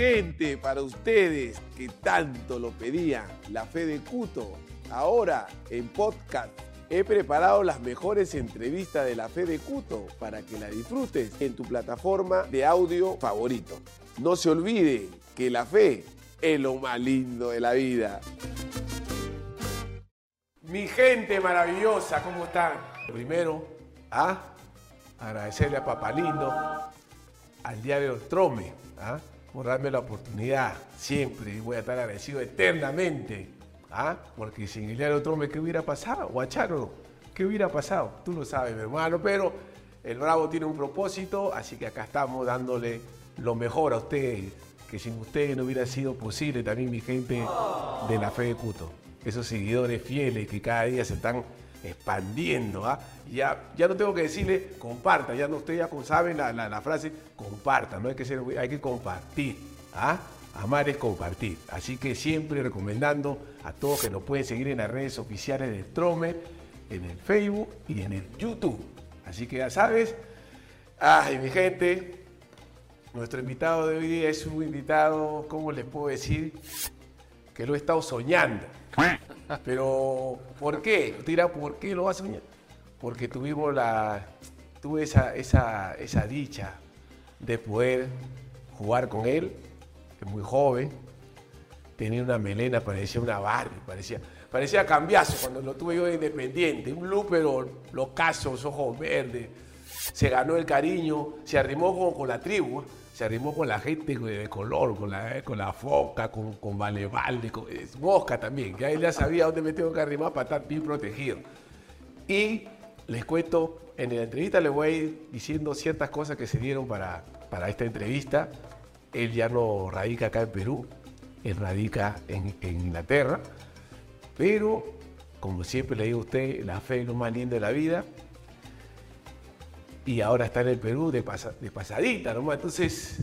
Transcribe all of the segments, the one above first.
gente, para ustedes que tanto lo pedían, la fe de Cuto. Ahora en podcast he preparado las mejores entrevistas de la fe de Cuto para que la disfrutes en tu plataforma de audio favorito. No se olvide que la fe es lo más lindo de la vida. Mi gente maravillosa, ¿cómo están? Primero, ¿ah? agradecerle a Papalindo, al diario Trome, ¿ah? Por darme la oportunidad. Siempre voy a estar agradecido eternamente. ¿ah? Porque sin el diario Trome, ¿qué hubiera pasado? Guacharo, ¿qué hubiera pasado? Tú lo sabes, mi hermano, pero el Bravo tiene un propósito, así que acá estamos dándole lo mejor a ustedes, que sin ustedes no hubiera sido posible también mi gente de la fe de Cuto. Esos seguidores fieles que cada día se están expandiendo. ¿ah? Ya, ya no tengo que decirle comparta, ya no ustedes ya saben la, frase comparta, no hay que ser, hay que compartir. ¿ah? Amar es compartir. Así que siempre recomendando a todos que nos pueden seguir en las redes oficiales de Stromer, en el Facebook y en el YouTube. Así que ya sabes, ay mi gente, nuestro invitado de hoy es un invitado, ¿cómo les puedo decir? Que lo he estado soñando. Pero, ¿por qué? Dirá, ¿por qué lo soñar? Porque tuvimos la, tuve esa, esa, esa dicha de poder jugar con él, que es muy joven, tenía una melena, parecía una Barbie, parecía, parecía cambiazo cuando lo tuve yo de independiente, un blue pero los casos, ojos verdes, se ganó el cariño, se arrimó con, con la tribu, se arrimó con la gente de color, con la, eh, con la foca, con, con Valevalde, con Mosca también, que ahí ya sabía dónde me tengo que arrimar para estar bien protegido. Y les cuento, en la entrevista les voy a diciendo ciertas cosas que se dieron para, para esta entrevista. Él ya no radica acá en Perú, él radica en, en Inglaterra, pero como siempre le digo a usted, la fe es lo más lindo de la vida y ahora está en el Perú de, de pasadita nomás. Entonces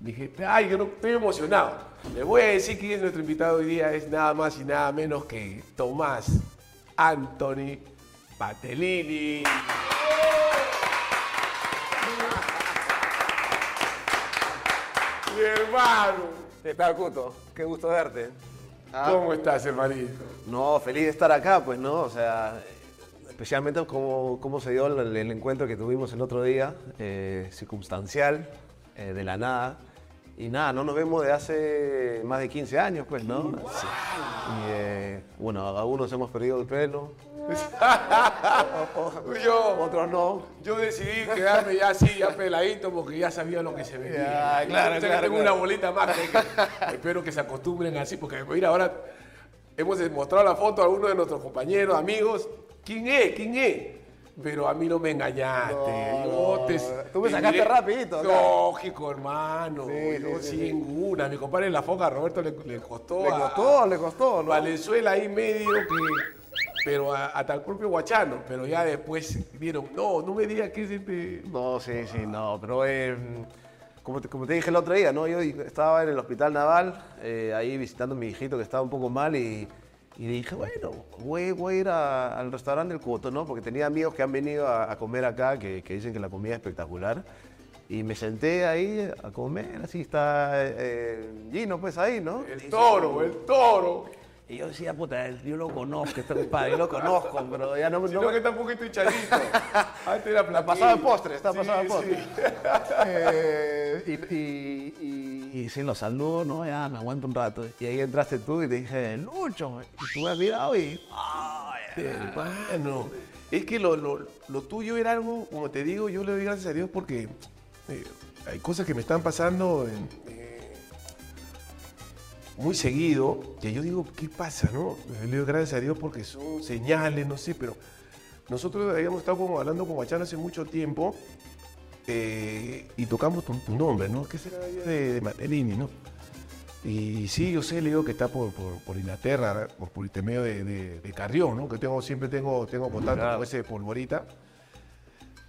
dije, ay, yo no, estoy emocionado. Le voy a decir que es nuestro invitado hoy día, es nada más y nada menos que Tomás Anthony Patelini. Mi hermano. ¿Qué tal, Cuto? Qué gusto verte. ¿Cómo estás, hermanito? No, feliz de estar acá, pues, ¿no? O sea, especialmente cómo, cómo se dio el, el, encuentro que tuvimos el otro día, eh, circunstancial, eh, de la nada. Y nada, no nos vemos de hace más de 15 años, pues, ¿no? Sí. Y eh, bueno, algunos hemos perdido el pelo. yo, otros no. Yo decidí quedarme ya así, ya peladito, porque ya sabía lo que se venía. Ya, claro, claro, tengo claro. una bolita más. Que, que, espero que se acostumbren así, porque mira, ahora hemos mostrado la foto a uno de nuestros compañeros, amigos, ¿Quién es? ¿Quién es? Pero a mí no me engañaste. No, yo no. te, Tú me sacaste diré- rapidito. acá. Lógico, hermano. Sí, yo sí, sí, sin una. Mi compadre en la foca, Roberto, le, le costó. Le a- costó, le costó, ¿no? Valenzuela ahí medio que. Pero hasta el propio Guachano. Pero ya después vieron, no, no me digas que es este. No, sí, sí, no, pero eh, como, te, como te dije el otro día, ¿no? Yo estaba en el hospital naval, eh, ahí visitando a mi hijito que estaba un poco mal y, y dije, bueno, voy, a ir al restaurante del Coto, ¿no? Porque tenía amigos que han venido a, comer acá, que, dicen que la comida es espectacular. Y me senté ahí a comer, así está eh, Gino, pues ahí, ¿no? El toro, el toro. Y yo decía, puta, yo lo conozco, este compadre, yo lo conozco, pero ya no, no Sino que está un poquito hinchadito. Antes era Está pasado de postre, está Sí, pasado de sí. postre. Eh, y, y, y, y sí, los saludo, ¿no? Ya me aguanto un rato. Y ahí entraste tú y te dije, Lucho. Y tú me has mirado y. ¡ay! Hermano, es que lo, lo- lo tuyo era algo, como te digo, yo le doy gracias a Dios porque eh, hay cosas que me están pasando en, muy seguido que yo digo, ¿qué pasa? No? Le doy gracias a Dios porque son señales, no sé, pero nosotros habíamos estado como hablando con Guachán hace mucho tiempo eh, y tocamos tu, tu nombre, ¿no? ¿Qué será de, de Matellini, no? Y sí, yo sé, le digo que está por, por, por Inglaterra, por, por intermedio de, de, de Carrión, ¿no? Que tengo, siempre tengo, tengo contacto Claro. con ese polvorita.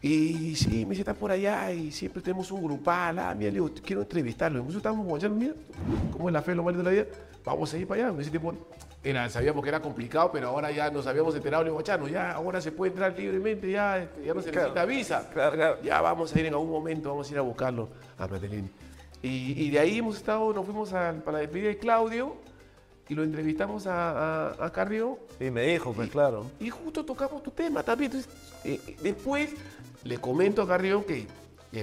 Y sí, me dice, está por allá y siempre tenemos un grupal. Ah, mira, le digo, quiero entrevistarlo. Nosotros estábamos guachando, mira, ¿cómo es la fe, lo malo de la vida? Vamos a ir para allá. En ese tiempo era, sabíamos que era complicado, pero ahora ya nos habíamos enterado, le digo, guachano, ya ahora se puede entrar libremente, ya, este, ya no se Claro. necesita visa. Claro, claro. Ya vamos a ir en algún momento, vamos a ir a buscarlo a Pratellini. Y, y de ahí hemos estado, nos fuimos al- para la despedida de Claudio y lo entrevistamos a, a, a Carrió Y me dijo, pues claro. y justo tocamos tu tema también. Entonces, eh, después le comento a Carrión que,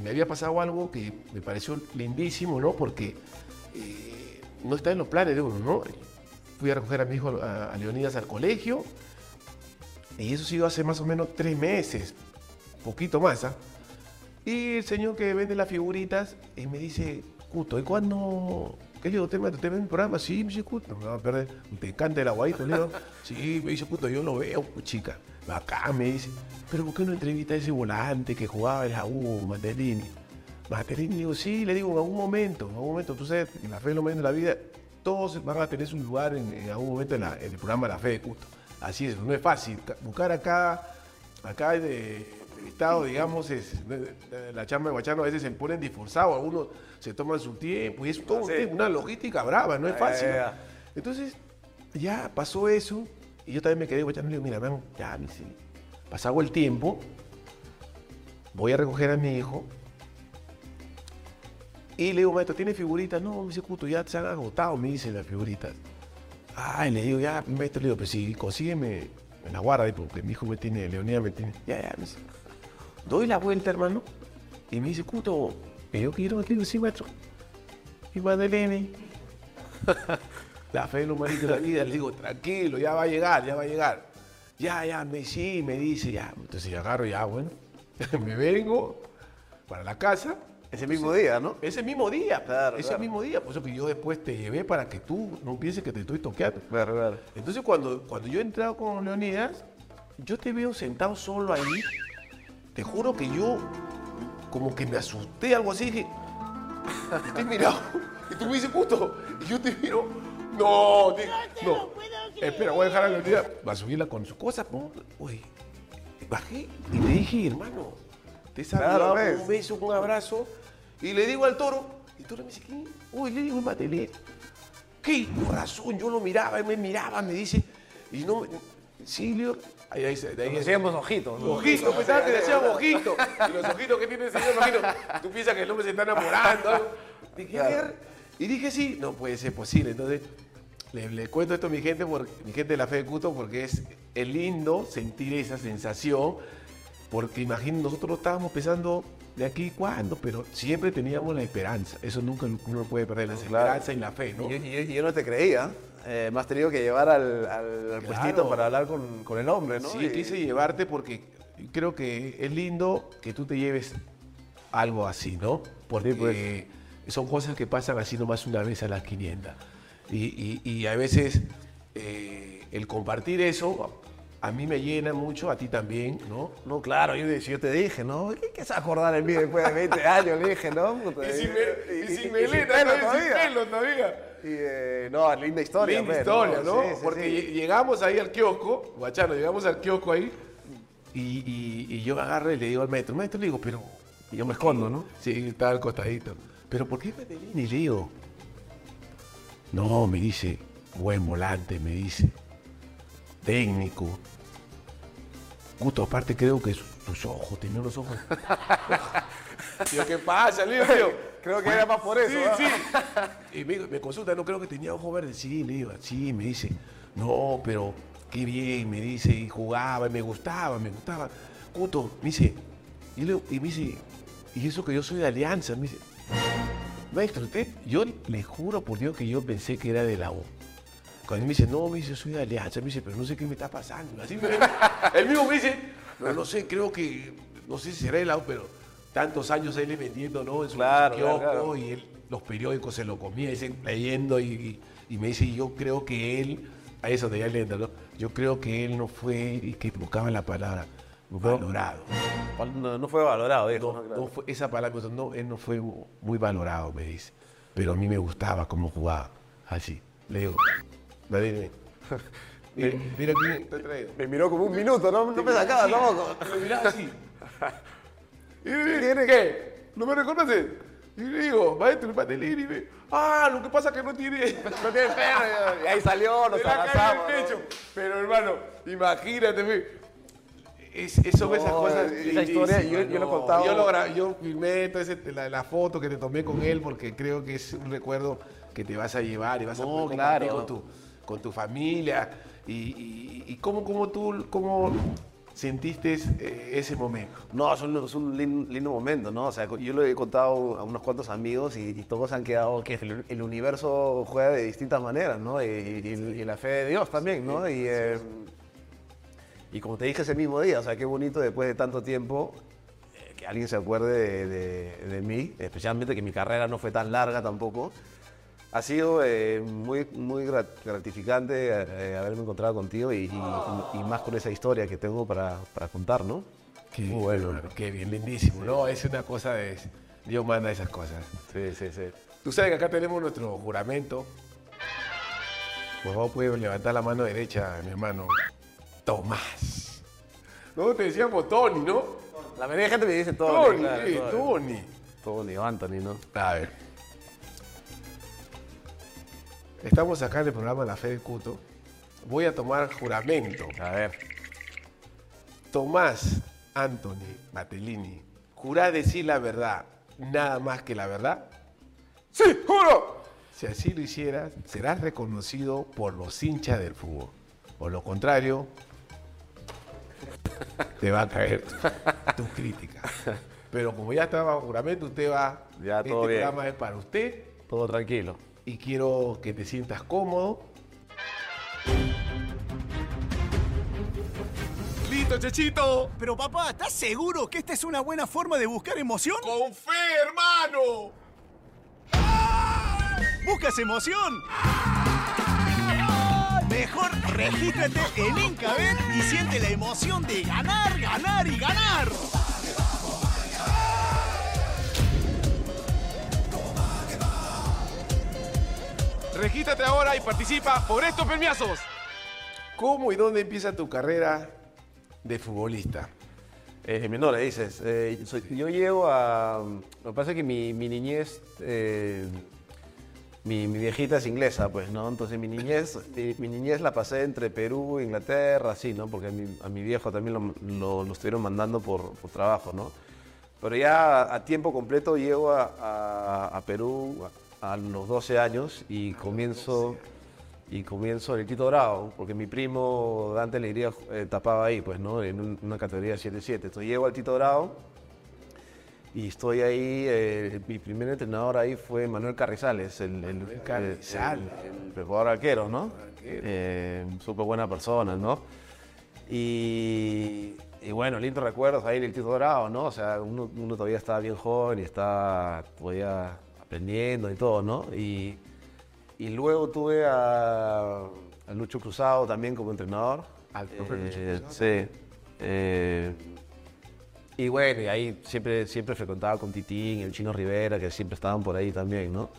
me había pasado algo que me pareció lindísimo, ¿no? Porque eh, no está en los planes de uno, ¿no? Fui a recoger a mi hijo a, Leonidas al colegio y eso ha sido hace más o menos tres meses, poquito más, ¿ah? Y el señor que vende las figuritas eh, me dice, Cuto, ¿y cuándo? ¿Qué le digo? ¿Te, te ves mi programa? Sí, me dice, Cuto, me va a perder. ¿Te encanta el aguadito? Le digo, sí, me dice, Cuto, yo lo veo, pues, chica. Acá me dice, pero ¿por qué no entrevista a ese volante que jugaba el Jaú, Mandelini? Mandelini, digo, sí, le digo, en algún momento, en algún momento, tú sabes, en la fe, en los momentos de la vida, todos van a tener su lugar en, en algún momento en, la- en el programa La Fe de Cuto. Así es, no es fácil. Ca- Buscar acá, acá de estado, digamos, es, la chamba de Guachano a veces se ponen disforzados, algunos se toman su tiempo y es todo un Sí. una logística brava, no es fácil. Ya, ya. Entonces, ya pasó eso y yo también me quedé Guachano y digo, mira, man, ya, dice, pasado el tiempo, voy a recoger a mi hijo y le digo, maestro, ¿tiene figuritas? No, me dice, Cuto, ya se han agotado, me dice las figuritas. Ay, le digo, ya, maestro, le digo, pues sí, consígueme en la guarda, porque mi hijo me tiene, Leonidas me tiene. Ya, ya, me dice. Doy la vuelta, hermano, y me dice, Cuto, ¿que yo quiero? Le digo, sí, maestro. Y Madeleine. la fe de los maritos de la vida, le digo, tranquilo, ya va a llegar, ya va a llegar. Ya, ya, me sí, me dice, ya. Entonces yo agarro, ya, bueno, me vengo para la casa. Ese mismo día, ¿no? Ese mismo día, Claro, ese claro. mismo día, por eso que yo después te llevé para que tú no pienses que te estoy toqueando. Claro, claro. Entonces cuando, cuando yo he entrado con Leonidas, yo te veo sentado solo ahí, te juro que yo como que me asusté, algo así, dije, te he mirado, y tú me dices, puto, y yo te miro, no, te- no, espera, voy a dejar a Leonidas, va a subirla con su cosa, pum, uy, bajé y le dije, hermano, te ves. un beso, con un abrazo, y le digo al toro, y el toro me dice, ¿qué? Uy, le digo, Matelé, ¿Qué? Corazón, yo lo miraba, él me miraba, me dice, y no, me- sí, le digo, ahí, ahí, ahí Nos hacíamos ojitos. ¿no? Ojitos, pensaba que decía ojito. Y los ojitos que tiene el señor, imagino, tú piensas que el hombre se está enamorando. Dije, Claro. "Ver". y dije, sí, no puede ser posible. Entonces, le, le cuento esto a mi gente, porque, mi gente de la fe de Cuto, porque es, es lindo sentir esa sensación, porque imagino, nosotros estábamos pensando de aquí cuándo, pero siempre teníamos la esperanza. Eso nunca uno puede perder, la Claro. esperanza y la fe, ¿no? Y yo, no te creía. Eh, me has tenido que llevar al, al, al puestito para hablar con, con el hombre, ¿no? Sí, Y- quise llevarte porque creo que es lindo que tú te lleves algo así, ¿no? Porque pues. son cosas que pasan así nomás una vez a las 500. Y, y- y a veces eh, el compartir eso a mí me llena mucho, a ti también, ¿no? No, claro, yo, yo te dije, ¿no? ¿Qué qué se va a acordar de mí después de 20 años? Le dije, ¿no? Puta, y- y- y- y sin pelo todavía. todavía. Y, eh, no, linda historia. Linda historia, ¿no? Sí, sí, Porque sí. llegamos ahí al kiosco, guachano, llegamos al kiosco ahí y, y- y yo agarro y le digo al maestro, maestro, le digo, pero... Y yo me escondo, ¿no? Sí, estaba al costadito. ¿Pero por qué Medellín? Y le digo, no, me dice, buen volante, me dice, técnico. Gusto, aparte creo que sus, sus ojos, tenía los ojos. Digo, ¿qué pasa? Le digo, tío. Creo que era más por eso. Sí, ¿ah? sí. Y me, me consulta, no creo que tenía ojos verdes. Sí, le digo, sí, me dice, no, pero qué bien, me dice, y jugaba, y me gustaba, me gustaba. Cuto, me dice, y, le y me dice, y eso que yo soy de Alianza, me dice, maestro, usted, yo le juro por Dios que yo pensé que era de la U. Cuando él me dice, no, me dice, soy de Alianza, me dice, pero no sé qué me está pasando. Así me, él mismo me dice, no, no sé, creo que, no sé si será de la U, pero tantos años él vendiendo, ¿no? En su Claro, kiosco, claro, y él, los periódicos se lo comía, dice, leyendo, y, y- y me dice, yo creo que él, a eso de leyendo, ¿no? Yo creo que él no fue, y que buscaba la palabra, valorado. No, no fue valorado, dijo. No, fue, esa palabra, no, él no fue muy valorado, me dice. Pero a mí me gustaba cómo jugaba, así. Le digo, dime, mira, mira te he traído. Me miró como un minuto, no, no me sacaba tampoco. Me miraba así. Y digo, ¿qué? ¿No me reconoces? Y le digo, maestro, Patelini. Y me, ah, lo que pasa es que no tiene... No tiene pelo. Y ahí salió, nos abrazamos. Pero hermano, imagínate, es, es- son No, esas cosas. esa historia, yo- yo lo he no. contado. Yo, lo yo filmé entonces, la, la foto que te tomé con él porque creo que es un recuerdo que te vas a llevar y vas a No, compartir claro. con tu, con tu familia. Y, y, y cómo, cómo tú cómo sentiste eh, ese momento. No, es un, es un lin- lindo momento, ¿no? O sea, yo lo he contado a unos cuantos amigos y, y todos han quedado que el, el universo juega de distintas maneras, ¿no? Y, la fe de Dios también, ¿no? Y, eh, y como te dije ese mismo día, o sea, qué bonito después de tanto tiempo eh, que alguien se acuerde de, de- de mí, especialmente que mi carrera no fue tan larga tampoco. Ha sido eh, muy, muy grat- gratificante eh, haberme encontrado contigo y, y- y más con esa historia que tengo para, para contar, ¿no? Qué Muy bueno. Qué bien, lindísimo. No, es una cosa de. Dios manda esas cosas. Sí, sí, sí. Tú sabes que acá tenemos nuestro juramento. Por favor, puedes levantar la mano derecha, mi hermano. Tomás. No, te decíamos Tony, ¿no? La mayoría de gente me dice Tony. Tony, claro, Tony. Tony. O Anthony, ¿no? A ver. Estamos acá en el programa La Fe del Cuto. Voy a tomar juramento. A ver. Tomás Anthony Matellini, ¿jurá decir la verdad, nada más que la verdad? ¡Sí, juro! Si así lo hicieras, serás reconocido por los hinchas del fútbol. Por lo contrario, te va a caer tu crítica. Pero como ya estaba bajo juramento, usted va. Ya, este todo bien. programa es para usted Todo tranquilo. y quiero que te sientas cómodo. ¡Listo, Chechito! Pero papá, ¿estás seguro que esta es una buena forma de buscar emoción? ¡Con fe, hermano! ¿Buscas emoción? Mejor regístrate en Incabet y siente la emoción de ganar, ganar y ganar. Regístrate ahora y participa por estos premiazos. ¿Cómo y dónde empieza tu carrera de futbolista? Eh, menor, dices. eh, soy- yo llego a. Lo que pasa es que mi, mi niñez. eh, mi, mi viejita es inglesa, pues, ¿no? Entonces mi niñez, mi, mi niñez la pasé entre Perú, Inglaterra, así, ¿no? Porque a mi, a mi viejo también lo, lo- lo estuvieron mandando por, por trabajo, ¿no? Pero ya a tiempo completo llego a, a- a Perú a, los 12 años y comienzo, y comienzo en el Tito Bravo, porque mi primo Dante Alegría eh, tapaba ahí, pues, ¿no? En un- una categoría 7-7. Entonces llego al Tito Bravo y estoy ahí, eh, mi primer entrenador ahí fue Manuel Carrizales, el, el, Carrizales. el- el preparador arquero, ¿no? Eh, Súper buena persona, ¿no? Y, y bueno, lindos recuerdos ahí en el Tito Dorado, ¿no? O sea, uno, uno todavía estaba bien joven y estaba todavía aprendiendo y todo, ¿no? Y, y luego tuve a, a Lucho Cruzado también como entrenador. Al Lucho Eh, Cruzado. Sí. Y bueno, ahí siempre, siempre frecuentaba con Titín, el Chino Rivera, que siempre estaban por ahí también, ¿no?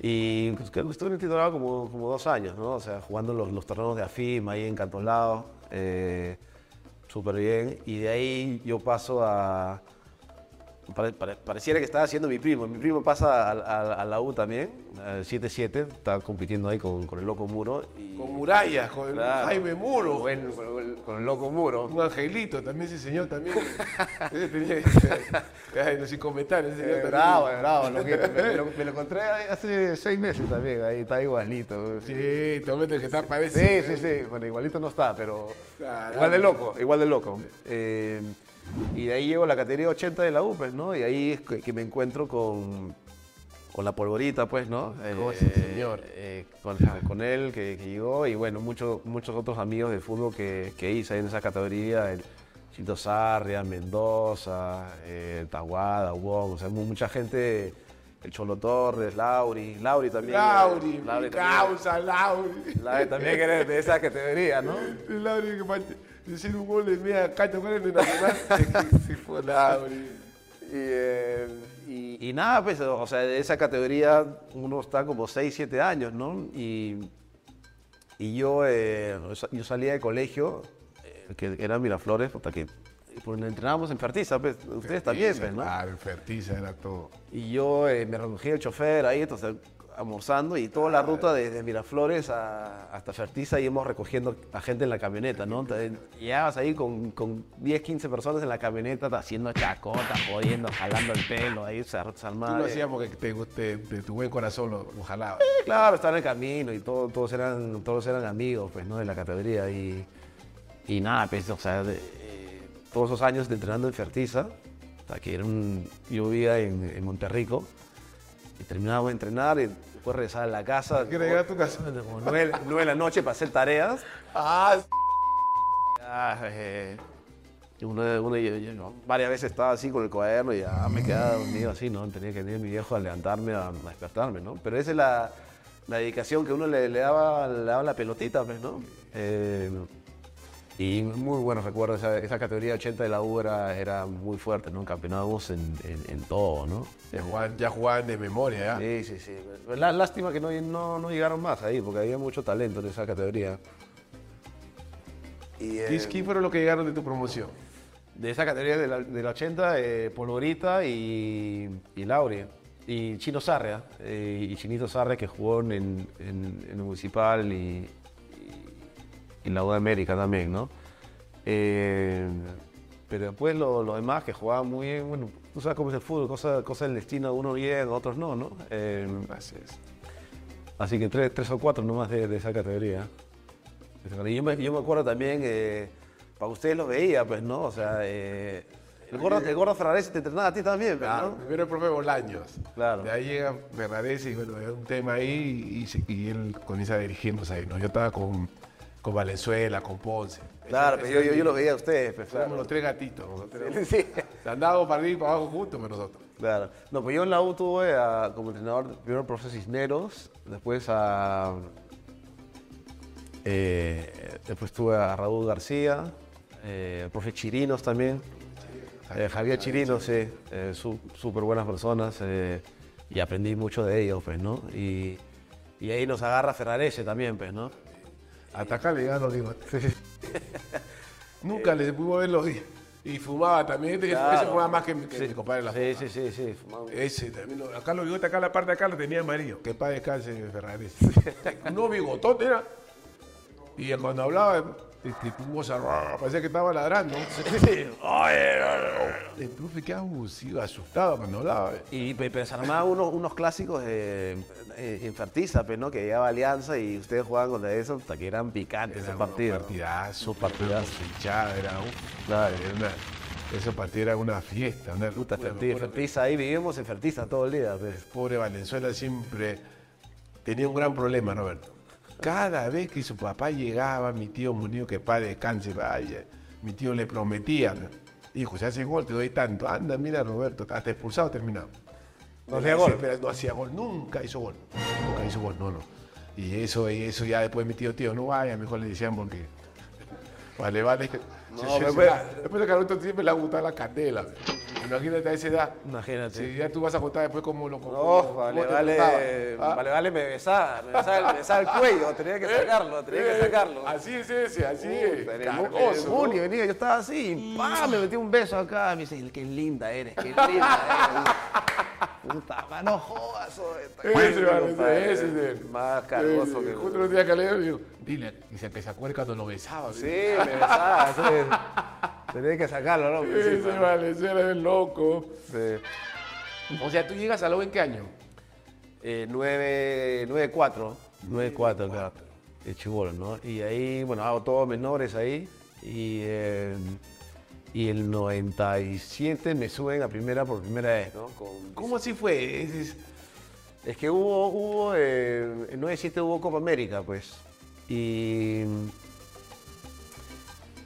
Y pues, creo que estuve en el como, como dos años, ¿no? O sea, jugando los, los torneos de AFIM ahí en Cantolao, eh, súper bien. Y de ahí yo paso a... pare- pare- pareciera que estaba haciendo mi primo. Mi primo pasa a, a- a la U también, al 7-7, está compitiendo ahí con, con el Loco Muro. Y, Con Muralla, con Claro. Jaime Muro. Con, el- con el Loco Muro. Un angelito, también ese señor también. Ese tenía, ay, no, sin comentarios, ese señor Eh, bravo, bravo, loquito. Me, me lo, me lo encontré hace seis meses también, ahí está igualito. Sí, te momento que está parece. Sí, sí, sí. Bueno, igualito no está, pero igual de loco, igual de loco. Eh, y de ahí llego a la categoría 80 de la UPES, ¿no? Y ahí es que, que me encuentro con, con la polvorita, pues, ¿no? Con ese señor. eh, con, con él que, que llegó y bueno, muchos muchos otros amigos de fútbol que, que hice en esa categoría. El, Chito Sarria, Mendoza, eh, Taguada, Wong, o sea, mu- mucha gente, el Cholo Torres, Lauri, Lauri también. Lauri, mi Lauri también. causa, Lauri. Lauri también que eres de esa categoría, ¿no? Lauri que decir un gol de media cancha con el de Nacional. Sí, sí fue. Y, eh, y- y nada, pues, o sea, de esa categoría uno está como 6, 7 años, ¿no? Y, y yo, eh, yo salía de colegio, eh, que era Miraflores, hasta que porque entrenábamos en Fertiza, pues, ustedes también, pues, ¿no? Claro, el Fertiza era todo. Y yo eh, me recogí el chofer ahí, entonces almorzando y toda la ruta desde Miraflores a- hasta Fertiza íbamos recogiendo a gente en la camioneta, ¿no? Entonces, Llegabas ahí con, con 10, 15 personas en la camioneta haciendo chacota, jodiendo, jalando el pelo, ahí se Tú armaba. lo hacías porque te, te- de tu buen corazón lo, lo jalabas. Claro, estaba en el camino y todo- todos, eran, todos eran amigos, pues, ¿no? De la categoría y, y nada, pues, o sea, de- eh, todos esos años de entrenando en Fertiza, hasta que era un, yo vivía en, en Monterrico y terminaba de entrenar y después regresaba a la casa. ¿Quieres llegar a tu casa? Como nueve, nueve de la noche para hacer tareas. Ah, Ya, eh, yo- yo varias veces estaba así con el cuaderno y ya me quedaba dormido así, ¿no? Tenía que venir mi viejo a levantarme, a, a despertarme, ¿no? Pero esa es la, la dedicación que uno le, le daba, le daba la pelotita, pues, ¿no? Eh, y muy buenos recuerdos, esa, esa categoría 80 de la U era, era muy fuerte, ¿no? Campeonábamos en, en- en todo, ¿no? ya jugaban, ya jugaban de memoria, ¿ya? Sí, sí, sí. La, lástima que no, no, no llegaron más ahí, porque había mucho talento en esa categoría. Y, eh, ¿Quién- ¿Quién fueron los que llegaron de tu promoción? de esa categoría de la, de la 80, eh, Polvorita y, y Lauri. Y Chino Sarria, eh, y Chinito Sarria que jugó en, en, en el Municipal y, y, la U de América también, ¿no? Eh, pero después lo, lo demás que jugaban muy bien, bueno, tú sabes cómo es el fútbol, cosa, cosa del destino, uno bien, otros no, ¿no? Eh, Así es. Así que tres, tres o cuatro nomás de, de esa categoría. Y yo me, yo me acuerdo también, eh, para ustedes lo veía, pues, ¿no? O sea, eh, el gordo, el gordo Ferrares te entrenaba a ti también, pues, ¿no? primero el profe Bolaños. Claro. De ahí llega Ferrarese y bueno, era un tema ahí y, y él comienza a dirigirnos ahí, ¿no? Yo estaba con, con Valenzuela, con Ponce. Claro, pero yo, yo, yo lo veía a ustedes, pues, claro. los tres gatitos. nosotros. Sí, Andábamos para arriba y para abajo juntos, pero nosotros. claro. No, pues yo en la U tuve a- como entrenador primero al profe Cisneros, después a... eh, después tuve a Raúl García, eh, el profe Chirinos también. Eh, Javier Chirinos, sí, eh, súper buenas personas eh, y aprendí mucho de ellos, pues, ¿no? Y, y ahí nos agarra Ferrarese también, pues, ¿no? Hasta acá le lo digo. Nunca le pudimos verlo y, y fumaba también. Este, Claro. Ese fumaba más que, que mi compadre la Sí, sí, sí, sí. fumaba. Ese también. Acá lo bigotes, acá la parte de acá lo tenía amarillo. Que padre descanse Ferraris. no bigotote era. Y cuando hablaba, voz arra- parecía que estaba ladrando. El profe que abusivo, asustado cuando hablaba. Y se armaban unos, unos clásicos eh, pues, ¿no? Que llegaba Alianza y ustedes jugaban contra eso, hasta que eran picantes esos partidos. Partidazo, partidazo. hinchada, era, Claro. era una, eran una fiesta. Una, Puta, Fertiza, ahí vivimos en Fertiza todo el día. pues. Pobre Valenzuela siempre tenía un gran problema, Roberto. Cada vez que su papá llegaba, mi tío murió que padre descanse, vaya, mi tío le prometía, dijo, si haces gol te doy tanto, anda, mira Roberto, hasta expulsado terminado. No hacía gol. Pero no hacía gol, nunca hizo gol, nunca hizo gol, no, no. Y eso, y eso ya después mi tío, tío, no vaya, mejor le decían porque, vale, vale, que... No, se- pero- se- después de Carlito siempre le ha gustado la candela. Imagínate a esa edad. Imagínate. Si ya tú vas a contar después cómo lo No, cómo- vale, vale, ¿ah? vale, vale, me besaba, me besaba, el- me besaba el cuello, tenía que sacarlo, tenía que Eh, sacarlo. Así es ese, así es. Cargoso, ¿no? muni venía, yo estaba así, y ¡pam! me metí un beso acá, me dice, qué linda eres, qué linda eres. Puta, ma, no jodas, Ese, compadre, ese, ese. Más cargoso que... Justo los días que le digo, dile, dice que se acuerda cuando lo besaba. Sí, me besaba, sí. Tenía que sacarlo, ¿no? Sí, Ese mano. vale, ese era el loco. Sí. O sea, tú llegas a lo en qué año? Eh, 9, 9-4. 9-4, claro. De chibolo, ¿no? Y ahí, bueno, hago todos menores ahí. Y, eh, y el 97 me suben a primera por primera vez, ¿no? Con- ¿Cómo así fue? Es- es- es que hubo, hubo eh, en 97 hubo Copa América, pues. Y,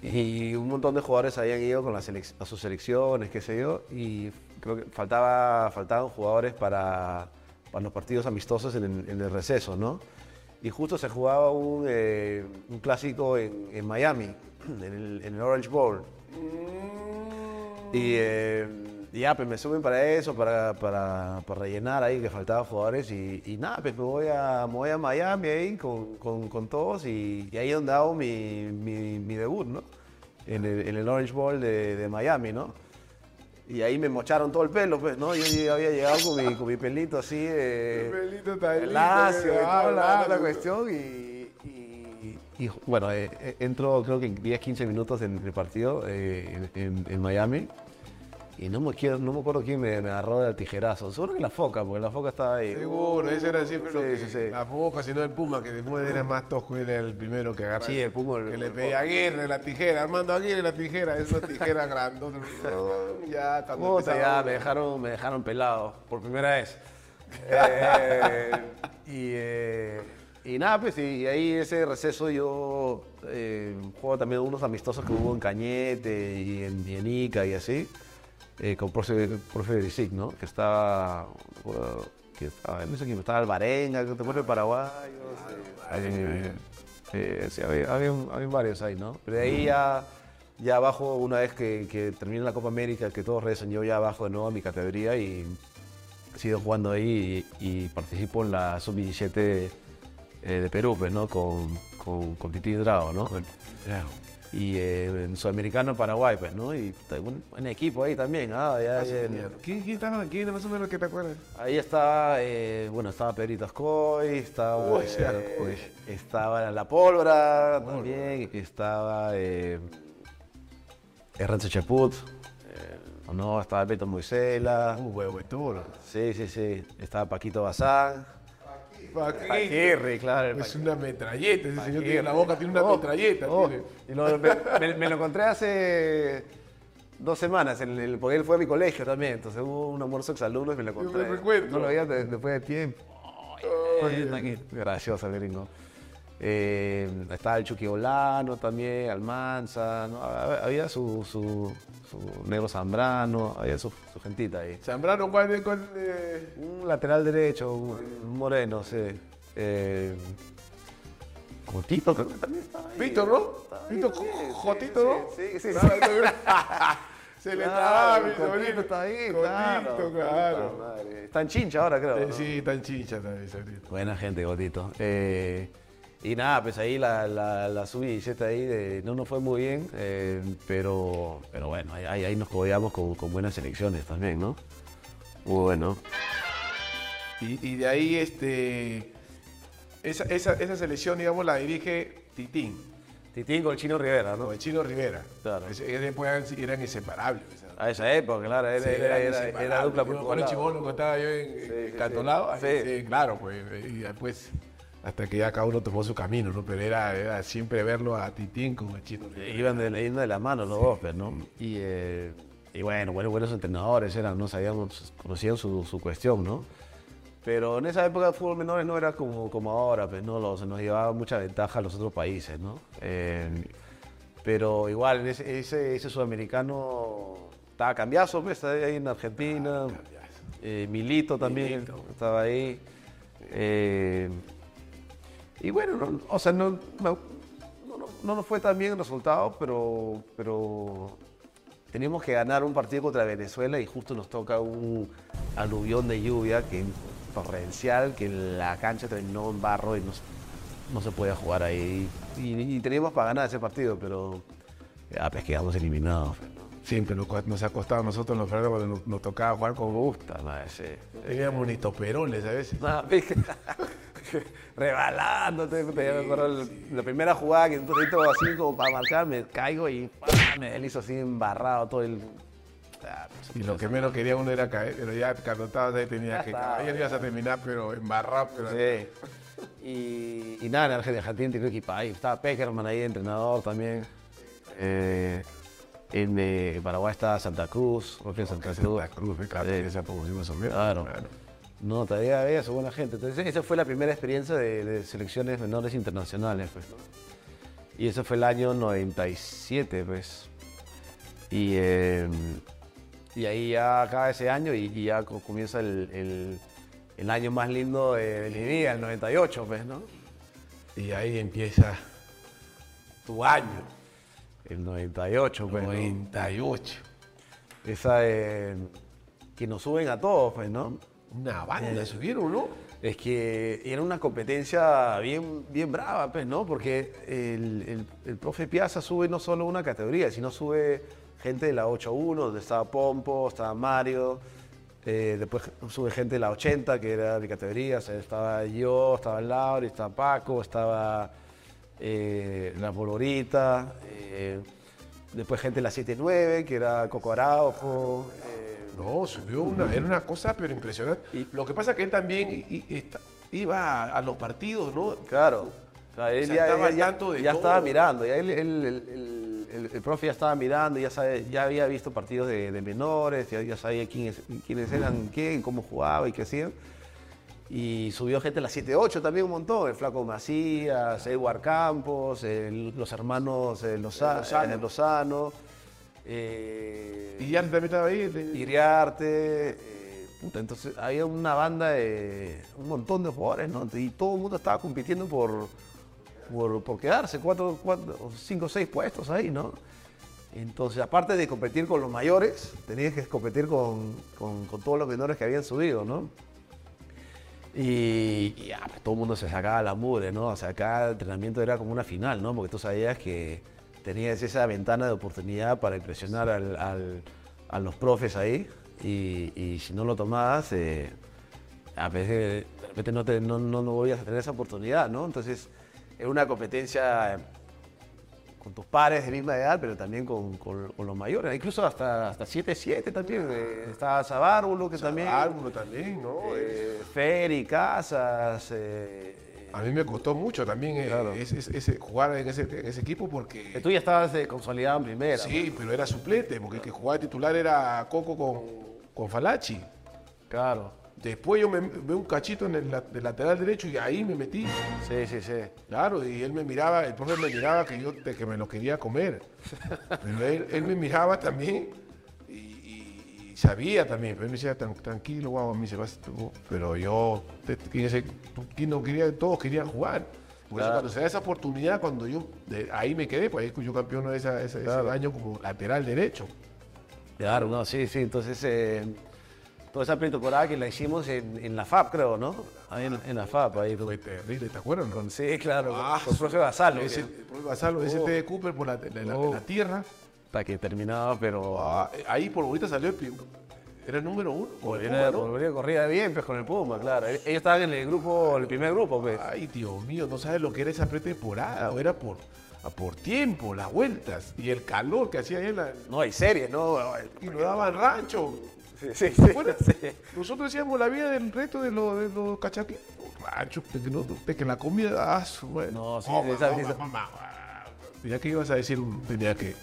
y un montón de jugadores habían ido con la selec- a sus selecciones, qué sé yo, y creo que faltaba, faltaban jugadores para, para los partidos amistosos en, el- en el receso, ¿no? Y justo se jugaba un, eh, un clásico en, en Miami, en el, en el Orange Bowl. Y eh, y ya, pues me suben para eso, para, para, para rellenar ahí, que faltaban jugadores. Y, y nada, pues me voy a, me voy a Miami ahí con, con, con todos y, y ahí es donde hago mi, mi, mi debut, ¿no? En el, en el Orange Bowl de, de Miami, ¿no? Y ahí me mocharon todo el pelo, pues, ¿no? Yo había llegado con mi, con mi pelito así, eh, Tu pelito lindo, lacio y toda la, la cuestión. Y, y- bueno, eh, eh, entró creo que en 10, 15 minutos en el partido eh, en, en- en Miami. Y no me, quiero, no me acuerdo quién me, me agarró del tijerazo. Seguro que la foca, porque la foca estaba ahí. Seguro, ese era siempre lo Sí, que, sí, sí. la boca, sino el Puma, que después era más tosco, era el primero que agarra. Sí, el Puma, el- Que le el- pedía Aguirre la tijera, Armando Aguirre la tijera, esa tijera grandota. ya, cuando ya me dejaron, me dejaron pelado por primera vez. Eh, y, y nada, pues, y ahí ese receso yo eh, juego también unos amistosos que hubo en Cañete y en, y Ica y así, eh, con profe, profe Berisic, ¿no? Que estaba, que estaba, no sé quién, estaba Alvarenga, que te acuerdas de paraguayos. eh, eh, sí, había, varios ahí, ¿no? Pero de ahí ya, ya abajo, una vez que, que termine la Copa América, que todos regresan, yo ya abajo de nuevo a mi categoría y sigo jugando ahí y, y participo en la Sub-17 eh, de Perú, pues, ¿no? Con, con, con Titi Drago, ¿no? Y eh, en Sudamericano en Paraguay, pues, ¿no? Y un, un equipo ahí también, ah, ya, ya en- ¿Quién, quién estaba aquí? Más o menos que te acuerdas. Ahí estaba, eh, bueno, estaba Pedrito Ascoy, estaba, Uy, eh, estaba La Pólvora también, estaba eh, Erranzo Chaput, eh, ¿o no, estaba Beto Moisela, Un huevo sí, sí, sí, estaba Paquito Bazán, Paquirri, claro, el Es una metralleta, ese señor tiene la boca, tiene una Oh, metralleta. oh, tiene. y lo- me, me- me lo encontré hace dos semanas, en el- porque él fue a mi colegio también, entonces hubo un almuerzo exalumnos y me lo Yo encontré. me recuerdo. No lo veía de- después de tiempo. Gracioso el gringo. Eh, estaba el Chucky Olano también, Almanza, ¿no? Había- su, su, su negro Zambrano, había su, su gentita ahí. Zambrano, ¿cuál es? cuál, eh? Un lateral derecho, un moreno, sí. Eh, Cotito creo que también estaba ahí. Víctor, ¿no? Víctor sí, Jotito, sí, ¿no? Sí, sí, sí. Se le Claro, traba, mi sobrino. está ahí, Cotito, claro. claro. Está en chincha ahora, creo. Eh, ¿no? Sí, tan chincha también, sobrino. Buena gente, Gotito. Eh, y nada, pues ahí la, la, la sub-17 ahí de- no nos fue muy bien, eh, pero, pero bueno, ahí, ahí- nos codeamos con, con buenas selecciones también, ¿no? Muy bueno. Y, y de ahí, este. Esa, esa, esa selección, digamos, la dirige Titín, Titín con el Chino Rivera, ¿no? con el chino Rivera. Claro. Ese- ellos después eran, inseparables. A esa época, claro, era, Sí, era, era- era dupla por chivolo que estaba yo en, Sí, Cantolao, sí, claro, pues. Y después, hasta que ya cada uno tomó su camino, ¿no? Pero era, era siempre verlo a Titín con el chino Rivera. Iban de, iban de la mano los dos, pues, ¿no? Y, eh, y bueno, buenos, buenos entrenadores eran, ¿no? Sabíamos, conocían su, su cuestión, ¿no? Pero en esa época el fútbol menores no era como, como ahora, pues, ¿no? Los, nos llevaba mucha ventaja a los otros países, ¿no? Eh, pero igual, ese, ese, ese sudamericano estaba cambiazo, pues, estaba ahí en Argentina. Eh, Milito también Milito. estaba ahí. Eh, y bueno, no- o sea, no, no, no, no- no nos fue tan bien el resultado, pero, pero teníamos que ganar un partido contra Venezuela y justo nos toca un aluvión de lluvia que torrencial, que la cancha terminó en barro y no, s- no se podía jugar ahí. Y, y teníamos para ganar ese partido, pero ya pues quedamos eliminados. ¿no? Siempre nos, nos ha costado a nosotros los francos cuando nos, nos tocaba jugar con gusto. Puta madre, sí. Teníamos ni toperones a veces. No, me acuerdo el- la primera jugada que necesito así como para marcar, me caigo y ¡pam! me deslizo así embarrado todo el. Ah, Y lo que menos quería uno era caer, pero ya cuando estabas ahí tenías que está. caer. Ibas a terminar, pero embarrado. Pero Sí. Y, y nada, en Argentina, tenía equipo ahí. Estaba Peckerman ahí, entrenador también. Eh, en eh, Paraguay estaba Santa Cruz, Santa Cruz. Cruz, ¿eh? claro, Sí. esa promoción más o menos. Claro. No, todavía había su buena gente. Entonces, esa fue la primera experiencia de, de selecciones menores internacionales, pues. ¿no? Y eso fue el año 97, pues. Y, eh, y ahí ya acaba ese año y, y ya co- comienza el, el- el año más lindo de, mi vida, el 98, pues, ¿no? Y ahí empieza tu año, El 98, pues. ¿no? 98. Esa eh, que nos suben a todos, pues, ¿no? Una banda subieron, ¿no? Es que era una competencia bien, bien brava, pues, ¿no? Porque el, el- el profe Piazza sube no solo una categoría, sino sube gente de la 8-1, donde estaba Pompo, estaba Mario. eh, después sube gente de la 80, que era mi categoría. o sea, estaba yo, estaba Lauri, estaba Paco, estaba eh, la Bolorita. eh, después gente de la 7-9, que era Coco Araujo. No, subió una, era una cosa pero impresionante. Y- Lo que pasa es que él también iba a, a los partidos, ¿no? Claro. O sea, él O sea, ya, estaba ya- al tanto de ya estaba mirando, ya él- él- el, profe ya estaba mirando, ya, sabe, ya había visto partidos de, de menores, ya, ya sabía quiénes, quiénes eran quién, cómo jugaba y qué hacían. Y subió gente a la 7-8 también un montón, el Flaco Macías, Edward Campos, el- los hermanos eh, Loza- Lozano. Lozano, eh, Y ya también estaba ahí. Iriarte. eh, puta, entonces había una banda de un montón de jugadores, ¿no? Y todo el mundo estaba compitiendo por, por, por quedarse, cuatro, cuatro, cinco, seis puestos ahí, ¿no? Entonces, aparte de competir con los mayores, tenías que competir con, con- con todos los menores que habían subido, ¿no? Y, y ya, pues, todo el mundo se sacaba la mugre, ¿no? O sea, cada entrenamiento era como una final, ¿no? Porque tú sabías que tenías esa ventana de oportunidad para impresionar al- al- a los profes ahí. Y, y si no lo tomabas, eh, a veces de repente no, te, no, no, no volvías a tener esa oportunidad, ¿no? Entonces, era una competencia con tus pares de misma edad, pero también con, con- con los mayores. Incluso hasta, hasta 7-7 también. eh, estaba Zabárbulo, que también... Álvaro también, ¿no? Eh, Ferry, Casas. eh, A mí me costó mucho también eh, Claro. ese, jugar en ese, en ese equipo porque... que tú ya estabas eh, consolidado en primera. Sí, pero era suplente, porque el que jugaba titular era Coco con, con Falachi. Claro. Después yo me veo un cachito en el del lateral derecho y ahí me metí. Sí, sí, sí. Claro, y él me miraba, el profe me miraba que yo que me lo quería comer. Pero él, él me miraba también y, sabía también. Pero me decía, "Tran- tranquilo, guau, a mí se va. tú". Pero yo, te- ¿quién es el- tú- quién no quería, todos querían jugar. Por eso Claro. cuando se da esa oportunidad, cuando yo, de- ahí me quedé, pues ahí yo campeón de esa, ese, ese año como lateral derecho. Claro, no, sí, sí. Entonces, eh, toda esa pretemporada que la hicimos en, en la FAP, creo, ¿no? Ahí en, en la FAP. Ahí, Fue terrible, ¿te acuerdas? no? con, sí, claro. Ah, con el profe Basalo. Ese, el profe Basalo, ese Oh. T de Cooper por la, la- la- Oh. la tierra. Hasta que terminaba, pero... Ah, ahí por ahorita salió el Era el número uno. con el Puma, ¿no? corría- bien, pues, con el Puma, claro. Ellos estaban en el grupo, el primer grupo, pues. Ay, Dios mío, no sabes lo que era esa pretemporada. Era por, por tiempo, las vueltas y el calor que hacía ahí en la. No, hay series, ¿no? Y nos daban rancho. Sí, sí. Nosotros decíamos la vida del resto de los, de los de que, no, que la comida. Ah, madre. No, sí, Oh, esa- mamá, esa- mamá. Ya que ibas a decir, tenía que.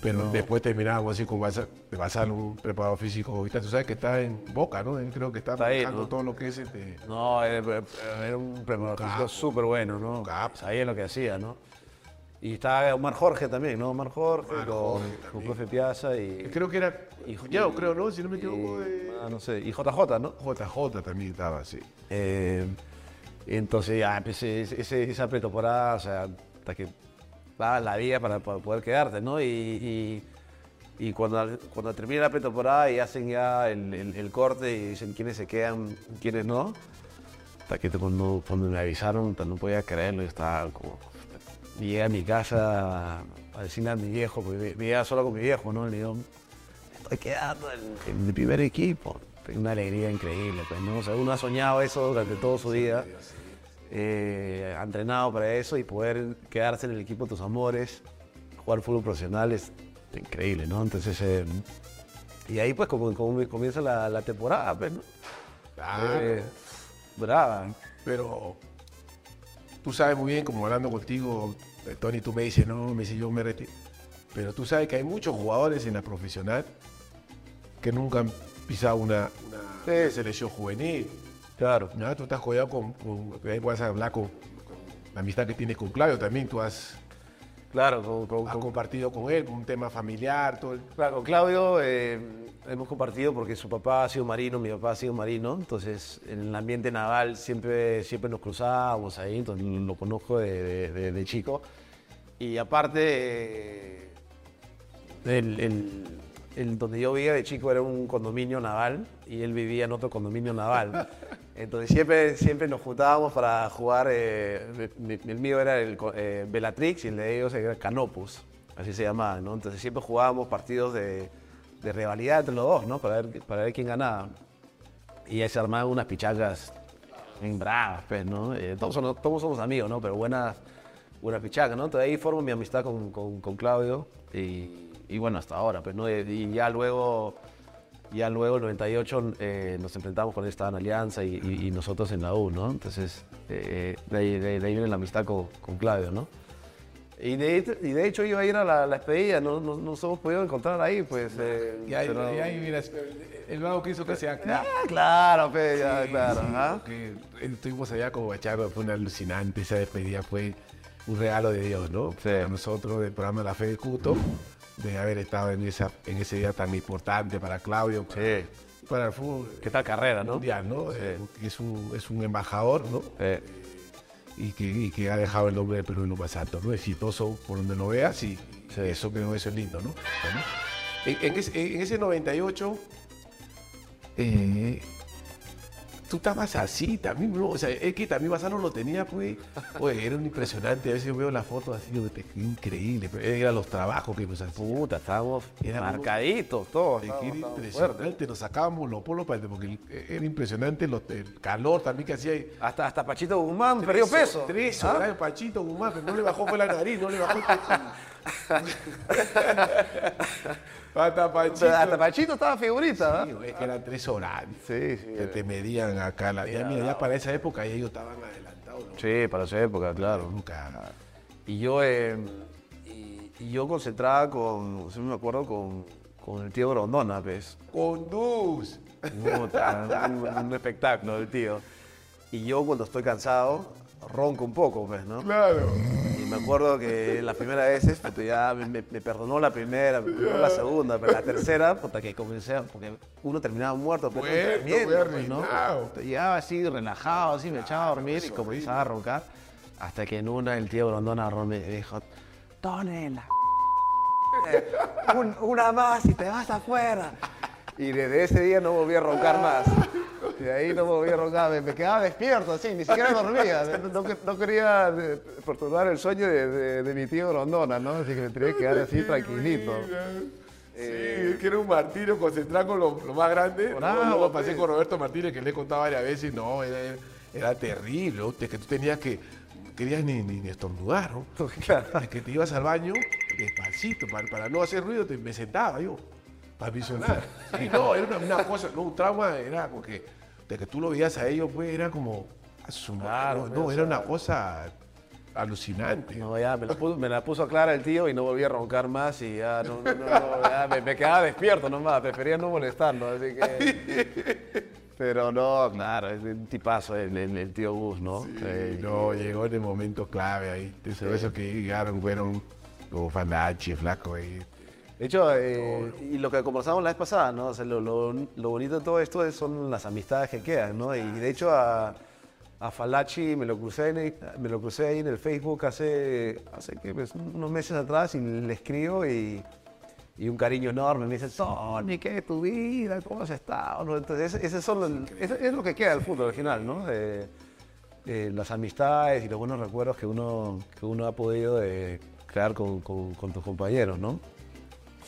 Pero después terminábamos así con Basa- de Basal, un preparador físico. Tú sabes que está en Boca, ¿no? Él creo que está, Está ahí, manejando ¿no? todo lo que es este. No, era, era un preparador Capo. físico súper bueno, ¿no? Sabía lo que hacía, ¿no? Y estaba Omar Jorge también, ¿no? Omar Jorge, Omar con, Jorge con también. profe Piazza y... Creo que era y- cuñado, creo, ¿no? Si no me equivoco. ah, no sé, y JJ, ¿no? JJ también estaba, sí. Eh, entonces ya empecé ese- ese- esa pretemporada, o sea, hasta que dabas la vida para, para poder quedarte, ¿no? Y, y- y cuando, cuando termina la pretemporada y hacen ya el, el- el corte y dicen quiénes se quedan, quiénes no, hasta que cuando, cuando me avisaron no podía creerlo, yo estaba como... Llegué a mi casa a decirle a mi viejo, porque vi- vivía solo con mi viejo, ¿no? Le digo, "Me estoy quedando en, el primer equipo. Tengo una alegría increíble, pues, ¿no? O sea, uno ha soñado eso durante todo su día, eh, entrenado para eso y poder quedarse en el equipo de tus amores, jugar fútbol profesional es increíble, ¿no? Entonces, eh, y ahí pues como, como comienza la, la temporada, pues, ¿no? Claro. Eh, brava. Pero tú sabes muy bien, como hablando contigo, Tony, tú me dices, no, me dice, yo me retiro. Pero tú sabes que hay muchos jugadores en la profesional que nunca han pisado una, una selección juvenil. Claro. ¿no? Tú estás jugado con, con, puedes hablar con, la amistad que tienes con Claudio también, tú has, Claro, con, con- has con- compartido con él un tema familiar, todo el- Claro, con Claudio eh, hemos compartido porque su papá ha sido marino, mi papá ha sido marino, entonces en el ambiente naval siempre, siempre nos cruzábamos ahí, entonces lo conozco de, de- de- de chico. Y aparte, eh, el, el- el donde yo vivía de chico era un condominio naval y él vivía en otro condominio naval. Entonces siempre, siempre nos juntábamos para jugar, eh, mi- el mío era el eh, Bellatrix y el de ellos era Canopus. así se llamaban, ¿no? Entonces siempre jugábamos partidos de, de rivalidad entre los dos, ¿no? Para ver, para ver quién ganaba. Y ahí se armaban unas pichacas en bravas, pues, ¿no? Eh, todos, somos, amigos, ¿no? Pero buenas, buenas pichacas, ¿no? Entonces ahí formo mi amistad con, con- Claudio y, bueno, hasta ahora, pues, ¿no? Y ya luego, ya luego, el 98, eh, nos enfrentamos con esta en Alianza y, y- y nosotros en la U, ¿no? Entonces, eh, de, ahí, de- de ahí viene la amistad con, con Claudio, ¿no? Y de, y de hecho iba a ir a la, la despedida, no, no, nos hemos podido encontrar ahí, pues. eh, Y ahí, pero- y ahí, mira, el vago que hizo que sea Ah, claro, pe, ya, claro. Sí, ajá. porque estuvimos allá como Bacharro, fue una alucinante, esa despedida fue un regalo de Dios, ¿no? Sí. A nosotros del programa La Fe de Cuto, de haber estado en, esa, en ese día tan importante para Claudio, para, Sí. para el fútbol ¿Qué tal carrera, no? mundial, ¿no? Sí. Eh, es, un, es un embajador, ¿no? Eh, Y que, y que ha dejado el nombre del Perú en lo más alto, ¿no? Exitoso por donde lo veas y Sí. eso creo eso es lindo, ¿no? Bueno, en, en ese, en ese 98, eh, tú estabas así también, bro. O sea, es que también Bazano lo tenía, pues. Oye, era un impresionante. A veces yo veo las fotos así, digo, "Te- qué increíble. Pero eran los trabajos que pues puta, estábamos Era marcaditos todos. Es que era impresionante, fuertes. nos sacábamos los polos para- porque el- era impresionante los- el calor también que hacía. Hasta, hasta Pachito Guzmán perdió peso. Tres ¿Ah? horas Pachito Guzmán, pero no le bajó fue la nariz, no le bajó. Hasta Pachito. Pero Hasta Pachito estaba figurita, Sí, es que eran tres horas. Sí, sí. Que te medían acá. La, ya, mira, ya para esa época ya ellos estaban adelantados. ¿no? Sí, para esa época, claro. Nunca. Y yo, eh, y, y yo concentraba con, siempre me acuerdo, con, con el tío Grondona, pues. Conduz. Un, un espectáculo el tío. Y yo cuando estoy cansado, ronco un poco, pues, ¿no? Claro. Y me acuerdo que la primera vez puta, ya me, perdonó la primera, me perdonó la segunda, pero la tercera, puta, que comencé, porque uno terminaba muerto, pero Muerto, durmiendo, pues, ¿no? arruinado. Puta, Llegaba así, relajado, así, me echaba a dormir y comenzaba a roncar. Hasta que en una el tío y me dijo, Tone, la un- una más y te vas afuera. Y desde ese día no volví a roncar más. Y de ahí no volví a roncar, me, me quedaba despierto así, ni siquiera dormía. No, quería eh, perturbar el sueño de, de- de mi tío Grondona, ¿no? Así que me tenía que quedar así tranquilito. Sí, es que era un martirio concentrado con lo, lo más grande. No, no, lo pasé pues. con Roberto Martínez, que le he contado varias veces. No, era, era terrible. ¿no? que tú tenías que. No querías ni, ni, ni estornudar, ¿no? Claro. Es que te ibas al baño despacito, para, para no hacer ruido, te, me sentaba yo, para visionar. Sí, no, era una, una cosa, no, un trauma era porque de que tú lo veías a ellos, pues era como. a su madre, Claro, no, no, era una cosa alucinante. No, ya me la, puso, me la puso clara el tío y no volví a roncar más y ya, no, no, no, no, ya me, me quedaba despierto nomás, prefería no molestarlo, así que... Pero no, claro, es un tipazo el, el- el tío Gus, ¿no? Eh, Sí, no, llegó en el momento clave ahí. Esos esos que llegaron fueron como Fanachi, Flaco ahí. De hecho, eh, y lo que conversamos la vez pasada, ¿no? O sea, lo, lo- lo bonito de todo esto es- son las amistades que quedan, ¿no? Y de hecho a, a Falachi me lo, crucé en el- me lo crucé ahí en el Facebook hace, hace. Pues, unos meses atrás y le escribo y, y un cariño enorme. Me dice, Tony, ¿qué es tu vida? ¿Cómo has estado? Entonces, ese, ese es lo que queda del fútbol al final, ¿no? De- de las amistades y los buenos recuerdos que uno, que uno ha podido eh, crear con, con- con tus compañeros, ¿no?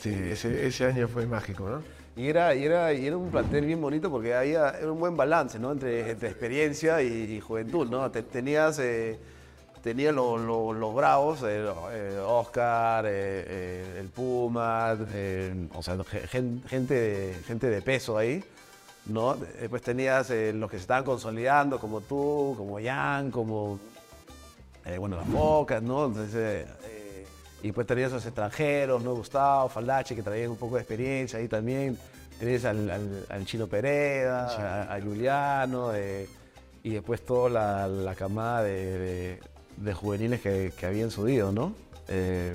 Sí, ese, ese año fue mágico, ¿no? Y era, y era, y era un plantel bien bonito porque había era un buen balance ¿no? entre, entre experiencia y, y juventud. ¿no? Te- tenías eh, tenías lo- lo- los bravos, eh, eh, Oscar, eh, el Puma, o sea, ge- gen- gente, de, gente de peso ahí. ¿no? Después tenías los que se estaban consolidando, como tú, como Jan, como bueno, las Focas, ¿no? Entonces, y pues tenías esos extranjeros, ¿no? Gustavo, Faldache, que traían un poco de experiencia ahí también. Tenías al, al- al Chino Pereda, a, a Juliano, eh, y después toda la, la camada de, de- de juveniles que, que habían subido, ¿no? Eh,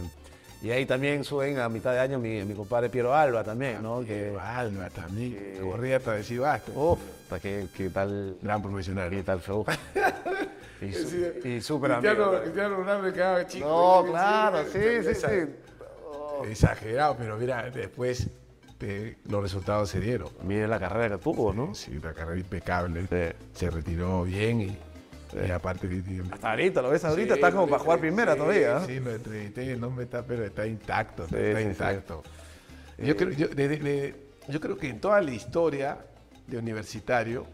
y ahí también suben a mitad de año mi, mi compadre Piero Alba también, ¿no? Que, Que Alba también, que corría hasta decir basta. uf, ¿qué, qué tal? Gran profesional. ¿Qué tal, Feu? Y, su- Sí, y súper Cristiano, amigo. Cristiano Ronaldo quedaba chico. No, Sí, claro, sí, sí, sí. Exagerado, pero mira, después eh, los resultados se dieron. Mire la carrera que tuvo, ¿no? Sí, una carrera impecable. Sí. Se retiró bien y Y aparte Hasta ahorita, lo ves ahorita, Sí, está como para jugar primera todavía. ¿eh? Sí, lo entrevisté, el nombre está, pero está intacto, Sí, está sí, sí. intacto. Yo, creo, yo, de- de- de- yo creo que en toda la historia de universitario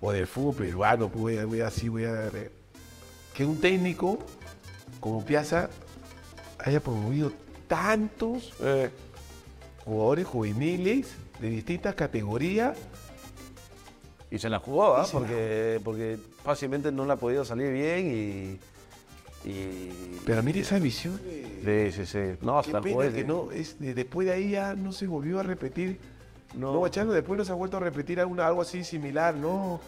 o del fútbol peruano, pues voy a, voy así voy a que un técnico como Piazza haya promovido tantos Eh, jugadores juveniles de distintas categorías. y se la jugó. Y se la- porque, fácilmente no le ha podido salir bien y. y Pero mire esa visión. de- sí, sí, sí. No, hasta el que no, es, de- después de ahí ya no se volvió a repetir. No. No, Chano, después no se ha vuelto a repetir alguna- algo así similar, ¿no?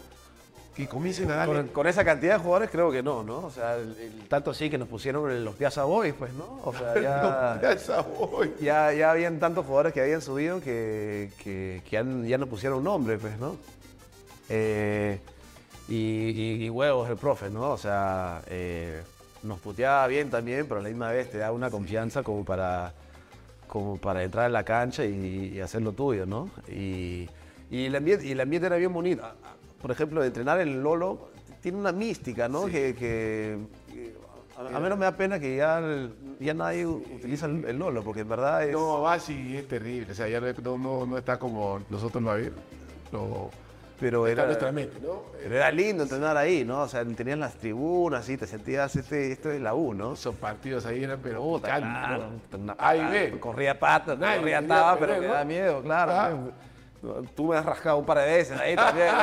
Que comiencen a darle. Con, con esa cantidad de jugadores creo que no, ¿no? O sea, el- el- tanto así que nos pusieron en los Piazza Boys, pues, ¿no? O sea, ya, Ya esa voy. ya, ya habían tantos jugadores que habían subido que, que, que ya, ya nos pusieron nombre, pues, ¿no? Eh, y, y- y huevos el profe, ¿no? O sea, eh, nos puteaba bien también, pero a la misma vez te da una confianza como para, como para entrar en la cancha y, y hacer lo tuyo, ¿no? Y, y el ambiente, y el ambiente era bien bonito. A- a- Por ejemplo, entrenar en el Lolo tiene una mística, ¿no? Que, que- que a, no me da pena que ya, ya nadie utiliza el, el Lolo, porque en verdad es... No, Basi es terrible. O sea, ya no, no, no está como nosotros lo habíamos. Pero está era, nuestra mente, ¿no? pero era lindo entrenar ahí, ¿no? O sea, tenías las tribunas y te sentías, este, esto es la U, ¿no? Esos partidos ahí eran, pero. Puta, picantes, claro, ¿no? una A y patada, B. Corría pata, Nadie corría taba, pero me ¿no? da miedo, claro. Ah. Tú me has rascado un par de veces ahí también.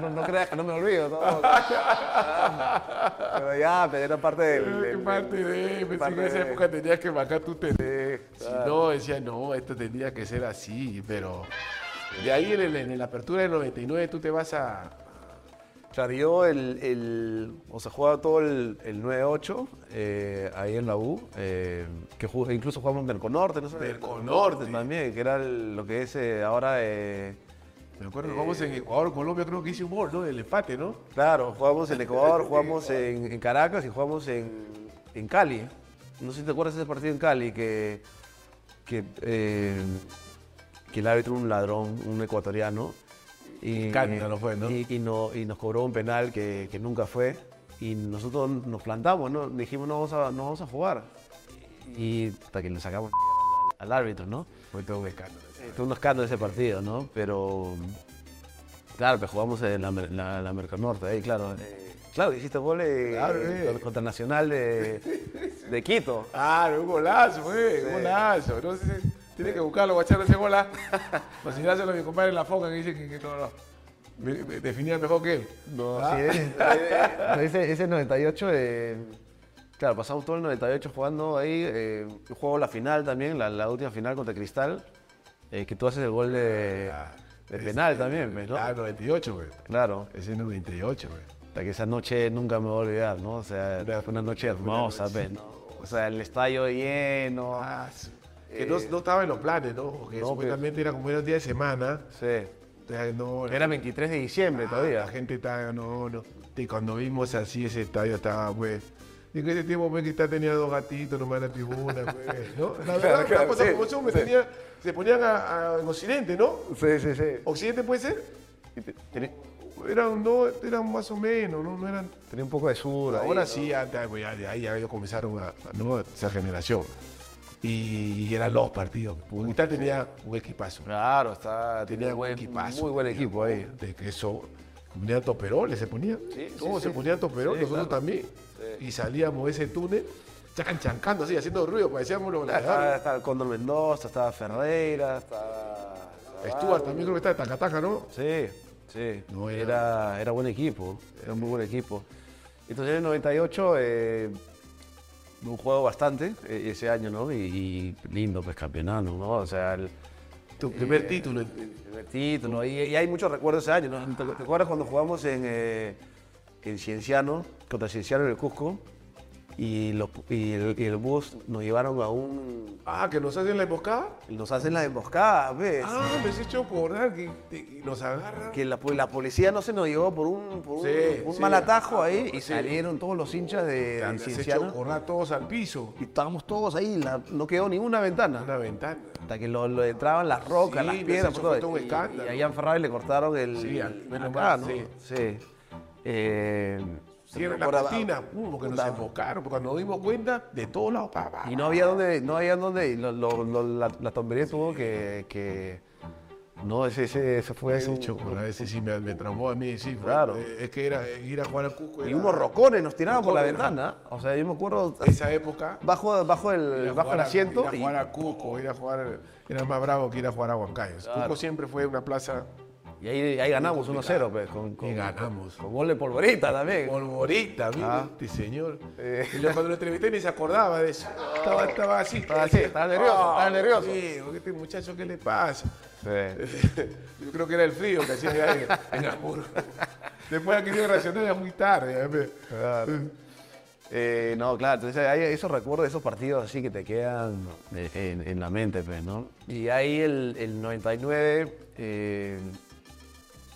No, no, creas que no me olvido. ¿no? Pero ya, pero era parte del- ¿Qué parte de? Parte que en esa de- época tenías que marcar tu tele. Si no, decía, no, esto tenía que ser así, pero. De ahí en, el- en la apertura del 99 tú te vas a. Claro, yo el, el- o sea, jugaba todo el, el 9-8 eh, ahí en la U, eh, que incluso jugamos en Merconorte, ¿no? sé, Merconorte. también, que era lo que es eh, ahora, Me acuerdo jugamos en Ecuador, Colombia, creo que hice un gol, ¿no? El empate, ¿no? claro, jugamos en Ecuador, jugamos en, en Caracas y jugamos en, en Cali. No sé si te acuerdas de ese partido en Cali, que, que, que el árbitro era un ladrón, un ecuatoriano. Y, Escándalo fue, ¿no? Y, y no- y nos cobró un penal que, que nunca fue. Y nosotros nos plantamos, ¿no? Dijimos, no vamos a, no vamos a jugar. Y hasta que le sacamos al, al árbitro, ¿no? Fue todo un escándalo. Fue un escándalo ese partido, ¿no? Pero, claro, pues jugamos en la, la, la Merconorte, ahí, claro. Eh, claro, hiciste gol eh, Claro, eh. contra- Nacional de, de Quito. Ah, un golazo, fue, un golazo. No sé, tiene que buscarlo, guachar ese gola. Vacilárselo a mi compadre en la foca que dice que, que no, no. Me, me definía mejor que él. No, Ah. sí, eh, ese, ese 98, eh, claro, pasamos todo el 98 jugando ahí. Eh, juego la final también, la, la última final contra Cristal, eh, que tú haces el gol de, de penal también, pues, ¿no? Ah, 98, güey. Claro, Ese 98, güey. hasta que esa noche nunca me voy a olvidar, ¿no? O sea, fue una noche hermosa, pues, ¿no? O sea, el estadio lleno. Ah, que no, no estaba en los planes, ¿no? Eh, no, supuestamente era como era un día de semana. Sí. No, Era 23 de diciembre Ah, todavía. La gente estaba, no, no. Y cuando vimos así ese estadio estaba, pues. Y en ese tiempo pues, Cristal tenía dos gatitos nomás en la tribuna, pues, ¿no? La verdad, claro, cosas sí, como son, me sí. tenía- se ponían a- a- en Occidente, ¿no? Sí, sí, sí. ¿Occidente puede ser? Eran, no, eran más o menos, ¿no? No eran. tenía un poco de sur. ahí, Ahora ¿no? sí, antes, pues, ya, ahí ya ellos comenzaron a, a- ¿no? esa generación. Y, eran los partidos. Cristal tenía un equipazo. Claro, está, Tenía tenía buen equipazo. muy buen equipo ahí. De que eso. Ponían toperoles, se ponían. Sí, Todos sí, se ponían toperoles, nosotros claro. también. Y salíamos de ese túnel, chacan chancando así, haciendo ruido, parecíamos los Estaba, estaba el Cóndor Mendoza, estaba Ferreira, estaba... Stuart también creo que está de Tacataca, ¿no? Sí, sí. No, era- era... Era, buen equipo, era un muy buen equipo. Entonces en el 98 eh, un juego bastante eh, ese año, ¿no? Y, y lindo, pues campeonato, ¿no? O sea, el, Tu primer título. el primer título. Y, y hay muchos recuerdos ese año, ¿no? ¿Te, te acuerdas cuando jugamos en, eh, en Cienciano, contra Cienciano en el Cusco? Y, los- y el, y el bus nos llevaron a un... Ah, que nos hacen la emboscada. Nos hacen la emboscada, ¿ves? Ah, me has hecho acordar que, que nos agarran. Que la, la policía no se nos llevó por un, por un, Sí, un sí. mal atajo ahí y Sí. salieron todos los hinchas de, de Cienciano. acordar todos al piso. Y estábamos todos ahí, la- no quedó ninguna ventana. Una ventana. Hasta que lo, lo entraban las rocas, las piedras, por todo. todo un Y-. Y, a Ian Ferrari le cortaron el. Sí, al- menos acá, ¿no? sí. Sí. Eh, Sí, en la cortina, pum, porque nos enfocaron, porque cuando nos dimos cuenta, de todos lados, pa, pa, Y no había dónde, no había dónde, y lo- lo- lo- la, la tombería tuvo que, que- no, ese, ese, ese fue Ese un- chocolate, a veces sí me, me traumó a mí, sí. fue- Claro. eh, Es que era eh, ir a jugar al Cusco. y era- unos rocones nos tiraban por la ventana, o sea, yo me acuerdo, Esa época. bajo, bajo el, bajo el a- asiento, Ir a y- jugar a Cusco, ir a jugar. Era más bravo que ir a jugar a Huancayo. Cusco siempre fue una plaza. Y ahí, ahí ganamos 1-0, pues, con, con, Y ganamos. con gol de polvorita también. Polvorita, mira, Ah. este señor. Eh. Y cuando lo entrevisté ni se acordaba de eso. Estaba, estaba así. Estaba así, estaba nervioso, estaba nervioso. Amigo, este muchacho, ¿qué le pasa? Sí. Yo creo que era el frío que hacía allá en, en Hamburgo. Después ha querido reaccionar ya muy tarde. ya ve. Eh, no, claro, entonces hay esos recuerdos, esos partidos así que te quedan eh, en, en la mente, pues, ¿no? Y ahí el, el 99, eh,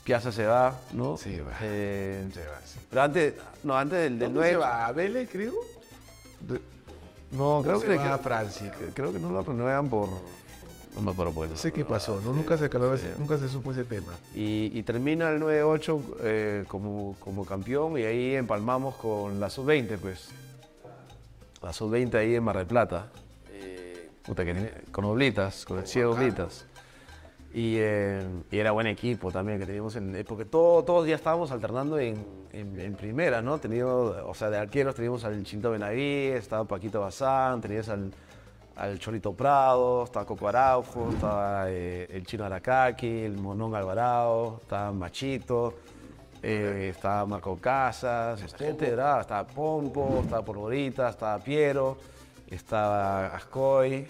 Piazza se va, ¿no? Sí, va. Eh, Se va, sí. pero antes, no, antes del, del ¿Dónde 9. se va? ¿A Vélez, creo? No, creo se que, va a que- Francia? creo que no lo renuevan por. No me acuerdo por No sé qué pasó, ¿no? Nunca se, aclaró ese- nunca se supo ese tema. Y, y termina el 9-8 eh, como, como campeón y ahí empalmamos con la sub-20, pues. La sub-20 ahí en Mar del Plata. Eh, puta, que tiene- con Oblitas, con el Ciego Oblitas. Y, eh, y era buen equipo también que teníamos, en, eh, porque todo- todos ya estábamos alternando en, en- en primera, ¿no? Teníamos, o sea, de arqueros teníamos al Chinto Benaví, estaba Paquito Bazán, tenías al, al Cholito Prado, estaba Coco Araujo, estaba eh, el Chino Aracaki, el Monón Alvarado, estaba Machito, eh, estaba Marco Casas, brava, estaba Pompo, estaba Porborita, estaba Piero, estaba Ascoy.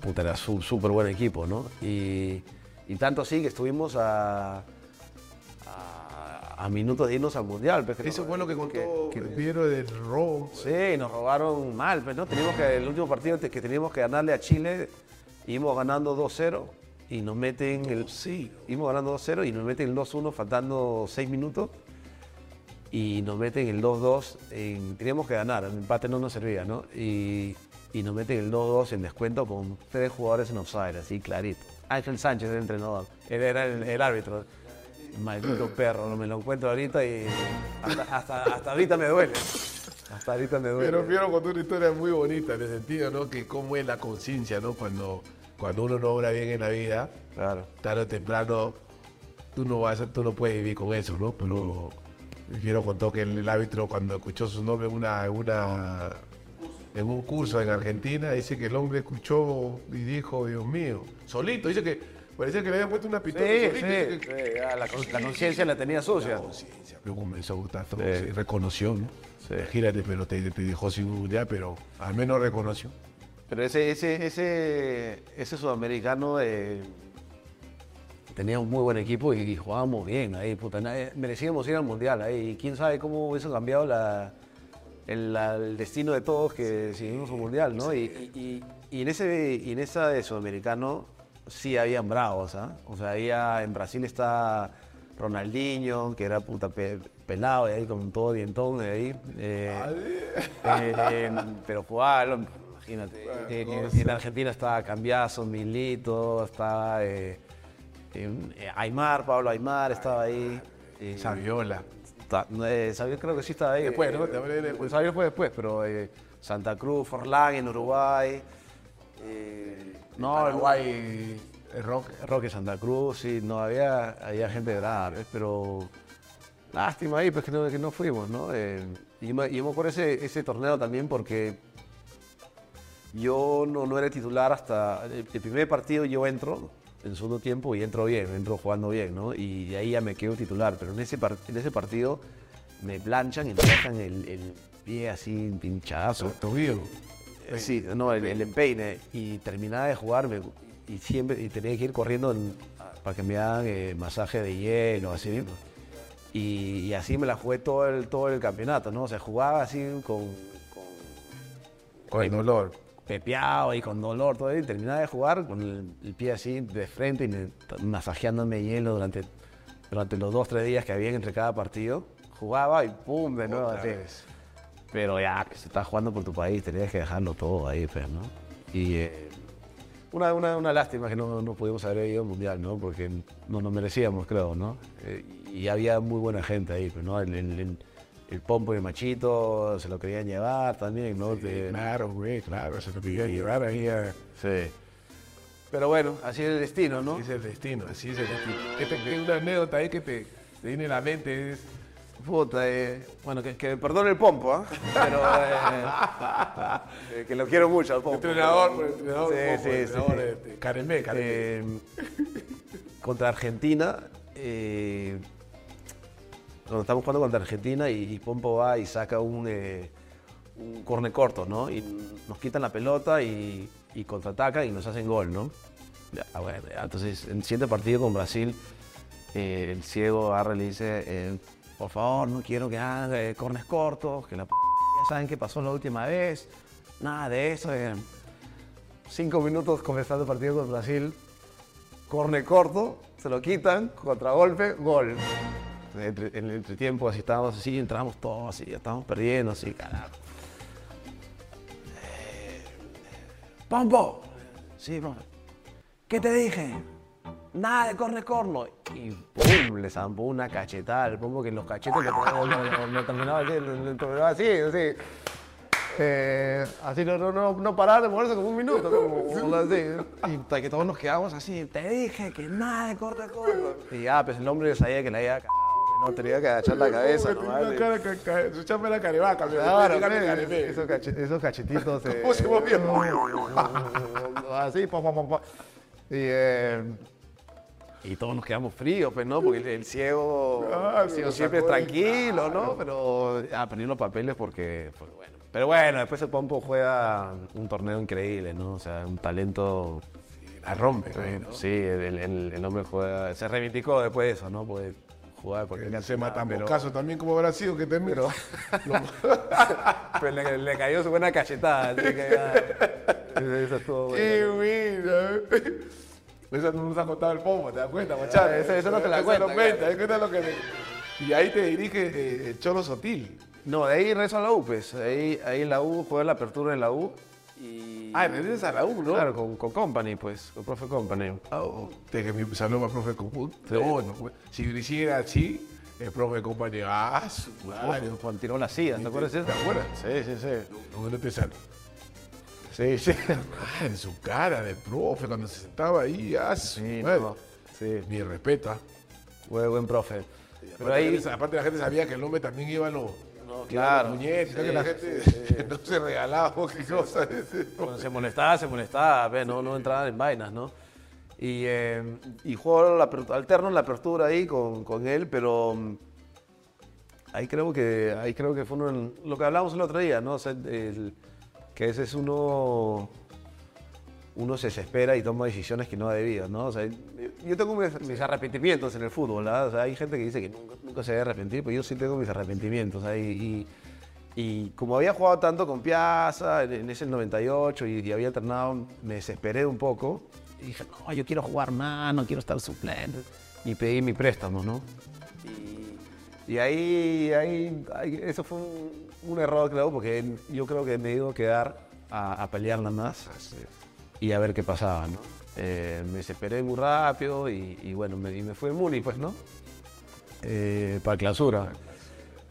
Puta, era su- súper buen equipo, ¿no? Y, y tanto así que estuvimos a, a, a minutos de irnos al Mundial. pues, que Eso no- fue lo que contó que- Piero del robo. Sí, nos robaron mal, pues, ¿no? Teníamos que, el último partido que teníamos que ganarle a Chile, íbamos ganando 2-0 y nos meten el... Sí. Íbamos ganando 2-0 y nos meten el 2-1 faltando 6 minutos y nos meten el 2-2, en- teníamos que ganar, el empate no nos servía, ¿no? Y, y nos meten el 2-2 en descuento con tres jugadores en offside, así clarito. Ángel Sánchez el entrenador, él era el, el árbitro. Maldito perro, no me lo encuentro ahorita y hasta, hasta, hasta ahorita me duele. Hasta ahorita me duele. Pero Piero contó una historia muy bonita en el sentido, ¿no? Que cómo es la conciencia, ¿no? Cuando, cuando uno no obra bien en la vida, Claro. tarde o temprano, tú no, vas, tú no puedes vivir con eso, ¿no? Pero Piero contó que el, el árbitro cuando escuchó su nombre en una, una en un curso en Argentina, dice que el hombre escuchó y dijo, Dios mío, solito, dice que parecía que le habían puesto una Sí, pistola sí, solito, que- sí, ya la, con- la conciencia la tenía sucia. conciencia. Luego comenzó a gustar todo, Sí. sí, reconoció, ¿no? Sí. Gírate, pero te, te dejó sin ya, pero al menos reconoció. Pero ese, ese, ese, ese sudamericano eh, tenía un muy buen equipo y, y jugábamos bien ahí, puta. merecíamos ir al mundial ahí. Y quién sabe cómo hubiese cambiado la, el, destino de todos que seguimos un mundial, ¿no? Y, y- y- y en ese y en esa de sudamericano sí habían bravos, ¿ah? O sea, había, en Brasil está Ronaldinho, que era puta pe- pelado y ahí con todo dientón de ahí. eh, eh, pero jugaba, lo- imagínate. eh, en Argentina estaba Cambiazo, Milito, estaba eh, eh, Aymar, Pablo Aymar estaba ahí. eh, Saviola. No, eh, Xavier creo que sí estaba ahí. Después, ¿no? Eh, Xavier fue después, pero eh, Santa Cruz, Forlán en Uruguay. eh, no, el rock. Roque Santa Cruz, sí, no, había, había gente brava, ¿ves? pero lástima ahí, pues que no, que no fuimos, ¿no? Eh, y, me, yo me acuerdo ese, ese torneo también porque yo no, no era titular hasta el, el primer partido yo entro en segundo tiempo y entro bien, entro jugando bien, ¿no? Y de ahí ya me quedo titular, pero en ese, par- en ese partido me planchan y me dejan el, el pie así pinchazo. Tobillo. Eh, Sí, no, el, el empeine. Y terminaba de jugar me- y siempre y tenía que ir corriendo en- para que me hagan eh, masaje de hielo, así mismo. Y, y así me la jugué todo el, todo el campeonato, ¿no? O sea, jugaba así con, con Con el dolor. Pepeado y con dolor, todo, y terminaba de jugar con el, el pie así de frente y me- masajeándome hielo durante, durante los dos, tres días que había entre cada partido. Jugaba y pum, de nuevo así. Pero ya, que se está jugando por tu país, tenías que dejarlo todo ahí, pues, ¿no? Y, eh, una, una, una lástima que no, no pudimos haber ido al Mundial, ¿no? Porque no nos merecíamos, creo, ¿no? Eh, y había muy buena gente ahí, pues, ¿no? El, el- el- el Pompo y el Machito se lo querían llevar también, ¿no? Que- Claro, güey, claro, se lo quería llevar ahí a... sí. Pero bueno, así es el destino, ¿no? Así es el destino, así es el destino. ¿Qué te, qué una anécdota ahí que te, te viene a la mente? Es, Puta, eh, bueno, que, que perdone el Pompo, ¿ah? Pero eh, eh, que lo quiero mucho al Pompo. entrenador, entrenador, Sí, sí, sí, entrenador sí. de- de Caremé. Eh, contra Argentina, eh, cuando estamos jugando contra Argentina y, y Pompo va y saca un, eh, un corne corto, ¿no? Y nos quitan la pelota y, y contraatacan y nos hacen gol, ¿no? Ya, bueno, ya, entonces, en el siguiente partido con Brasil, eh, el ciego y le dice, eh, por favor, no quiero que hagan eh, cornes cortos, que la p ya saben qué pasó la última vez, nada de eso. eh". Cinco minutos comenzando el partido con Brasil, corne corto, se lo quitan, contragolpe, gol. Entre- En el entretiempo así estábamos así, entramos todos así, ya estábamos perdiendo así, carajo. Eh, ¡Pompo! Sí, profe. ¿Qué te dije? Nada de corne corno. Y pum, le zampó una cachetada al pompo que los cachetes le terminaba así, terminaba así, así. Eh, así no, no, no, no paraba de moverse como un minuto, como, como así. Y hasta que todos nos quedamos así, te dije que nada de corte corno. Y ya, pues el hombre sabía que la había cagado, que no tenía que agachar la cabeza nomás. chamba era carevaca, Claro, esos, cache- esos cachetitos. ¿Cómo se movía? Así, pa, pa, pa. Y, eh, y todos nos quedamos fríos, pues, ¿no? Porque el, el ciego, Claro, el ciego siempre es tranquilo, ¿no? Pero ya perdí los papeles porque, porque, bueno. Pero bueno, después el Pompo juega un torneo increíble, ¿no? O sea, un talento La rompe. Sí, el, el- el hombre juega, se reivindicó después de eso, ¿no? Porque porque Que se matan caso también como habrá sido que te pero, pero le, le cayó su buena cachetada. Así que ya, eso, eso estuvo bueno. Qué bueno. Eso no nos ha contado el pomo, ¿te das cuenta, machado? Ah, eso- eso no te la Eso cuenta, no cuenta, claro. eso cuenta lo que me- Y ahí te dirige eh, el Cholo Sotil. No, de ahí regreso a la U, pues. Ahí, ahí en la U, jugué la apertura en la U. Y... Ah, regresas a la U, ¿no? Claro, con, con Company, pues, con profe Company. Ah, oh, te que mi saludo al profe Comput. No, no, si lo hiciera así, el profe compañero, ah, su madre. Juan tiró la silla, ¿te acuerdas de eso? ¿Te acuerdas? Sí, sí, sí. No te sal. Sí, sí. Ah, en su cara de profe, cuando se sentaba ahí, ah, su Sí, madre. no, sí. Mi respeto, ¿ah? Buen profe. Pero Aparte, ahí, la gente- aparte la gente sabía que el hombre también iba a los claro. muñecos, Sí, que la sí, gente no se regalaba qué cosa. Cuando se molestaba, se molestaba, ve, no, no entraban en vainas, ¿no? Y, eh, y la apertura- alterno en la apertura ahí con, con él, pero mm, ahí creo que ahí creo que fue uno, lo que hablamos el otro día, ¿no? O sea, el- que ese es uno uno se desespera y toma decisiones que no ha debido, ¿no? O sea, yo tengo mis, arrepentimientos en el fútbol, ¿verdad? O sea, hay gente que dice que nunca, se debe arrepentir, pero yo sí tengo mis arrepentimientos. ¿ah? Y, y- y como había jugado tanto con Piazza en, ese 98 y, había entrenado, me desesperé un poco. Y dije, no, yo quiero jugar más, no quiero estar suplente. Y pedí mi préstamo, ¿no? Y, ahí, ahí, ahí- eso fue un, error, creo, porque yo creo que me iba a quedar a, a pelear nada más y a ver qué pasaba, ¿no? Eh, me desesperé muy rápido y, y bueno, me, y me fui al Muni, pues, ¿no? Eh, para clausura.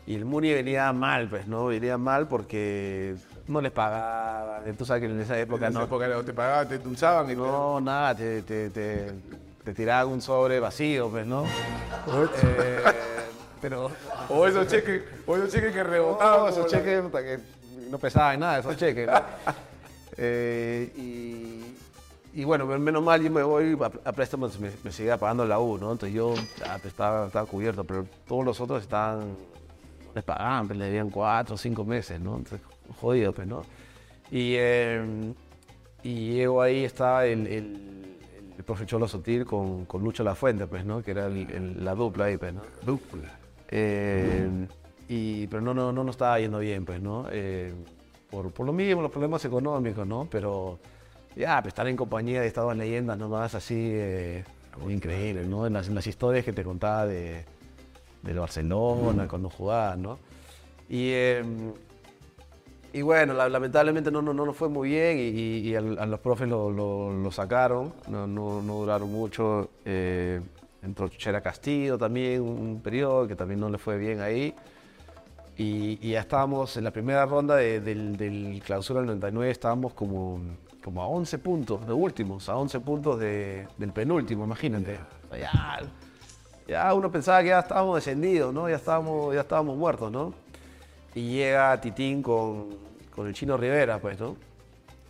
Y el Muni venía mal, pues, ¿no? Venía mal porque no les pagaban. Tú sabes que en esa época En esa no, época no te pagaban, te endulzaban y no, nada, te, te, te, te tiraban un sobre vacío, pues, ¿no? Eh, pero te- o esos cheques, o esos cheques que rebotaban. no, esos la- cheques puta, que no pesaban nada, esos cheques. ¿no? Eh, y, y bueno, menos mal yo me voy a, a préstamos, me, me seguía pagando la U, ¿no? Entonces yo ya, pues, estaba, estaba cubierto, pero todos los otros estaban, les pagaban, pues, le debían cuatro o cinco meses, ¿no? Entonces, jodido, pues, ¿no? Y, eh, y llego ahí, estaba el, el, el profe Cholo Sotil con, con Lucho La Fuente, pues, ¿no? Que era el- la dupla ahí, pues, ¿no? Dupla. Eh, y, pero no, no, no nos estaba yendo bien, pues, ¿no? Eh, por, por lo mismo, los problemas económicos, ¿no? Pero ya, pues, estar en compañía de estas dos leyendas nomás así, eh, increíble, ¿no? En las, en las historias que te contaba de, del Barcelona, cuando jugaban, ¿no? Y, eh, y bueno, la- lamentablemente no, no, no fue muy bien y, y- y al- a, los profes lo, lo- lo sacaron, no, no, no duraron mucho. Eh, entró Chera Castillo también, un periodo que también no le fue bien ahí. Y, y ya estábamos en la primera ronda de- del, del clausura del 99, estábamos como, como a 11 puntos de últimos, a 11 puntos de- del penúltimo, imagínate. O sea, ya, ya uno pensaba que ya estábamos descendidos, ¿no? Ya estábamos, ya estábamos muertos, ¿no? Y llega Titín con, con el chino Rivera, pues, ¿no?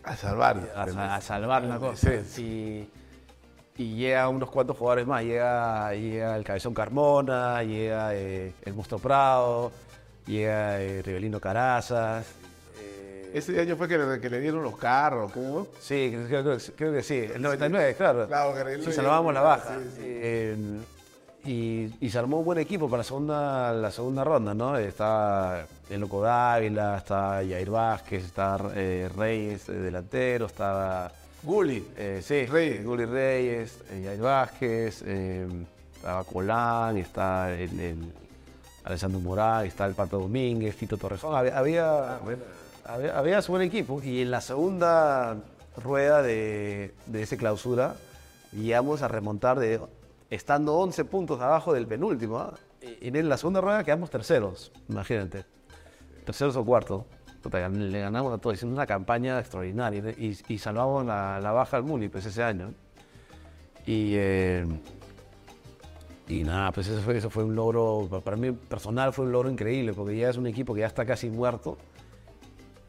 A salvar. A, a salvar la cosa. Y, y llega unos cuantos jugadores más. Llega, llega el Cabezón Carmona, llega eh, el Monstruo Prado, llega eh, Rivelino Carazas. Ese año fue que le, que le dieron los carros, ¿cómo? sí, creo, creo- creo que sí. El 99, claro. Claro, que Sí, salvamos la baja. Sí, sí. Eh, y, y se armó un buen equipo para la segunda, la segunda ronda, ¿no? Está el Loco Dávila, está Jair Vázquez, está eh, Reyes, eh, delantero, está Gulli. eh, sí, Reyes. Gulli Reyes, Yair Vázquez, estaba Colán, está el, el Alessandro Morán, está el Pato Domínguez, Tito Torrejón. Había, había, había, había buen equipo. Y en la segunda rueda de, de esa clausura, llegamos a remontar de estando 11 puntos abajo del penúltimo. ¿ah? Y en la segunda rueda quedamos terceros, imagínate. Terceros o cuartos. Le ganamos a todos, hicimos una campaña extraordinaria y, y salvamos la, la baja al Muni pues, ese año. Y, eh, y nada, pues eso fue, eso fue un logro, pa- para mí personal fue un logro increíble, porque ya es un equipo que ya está casi muerto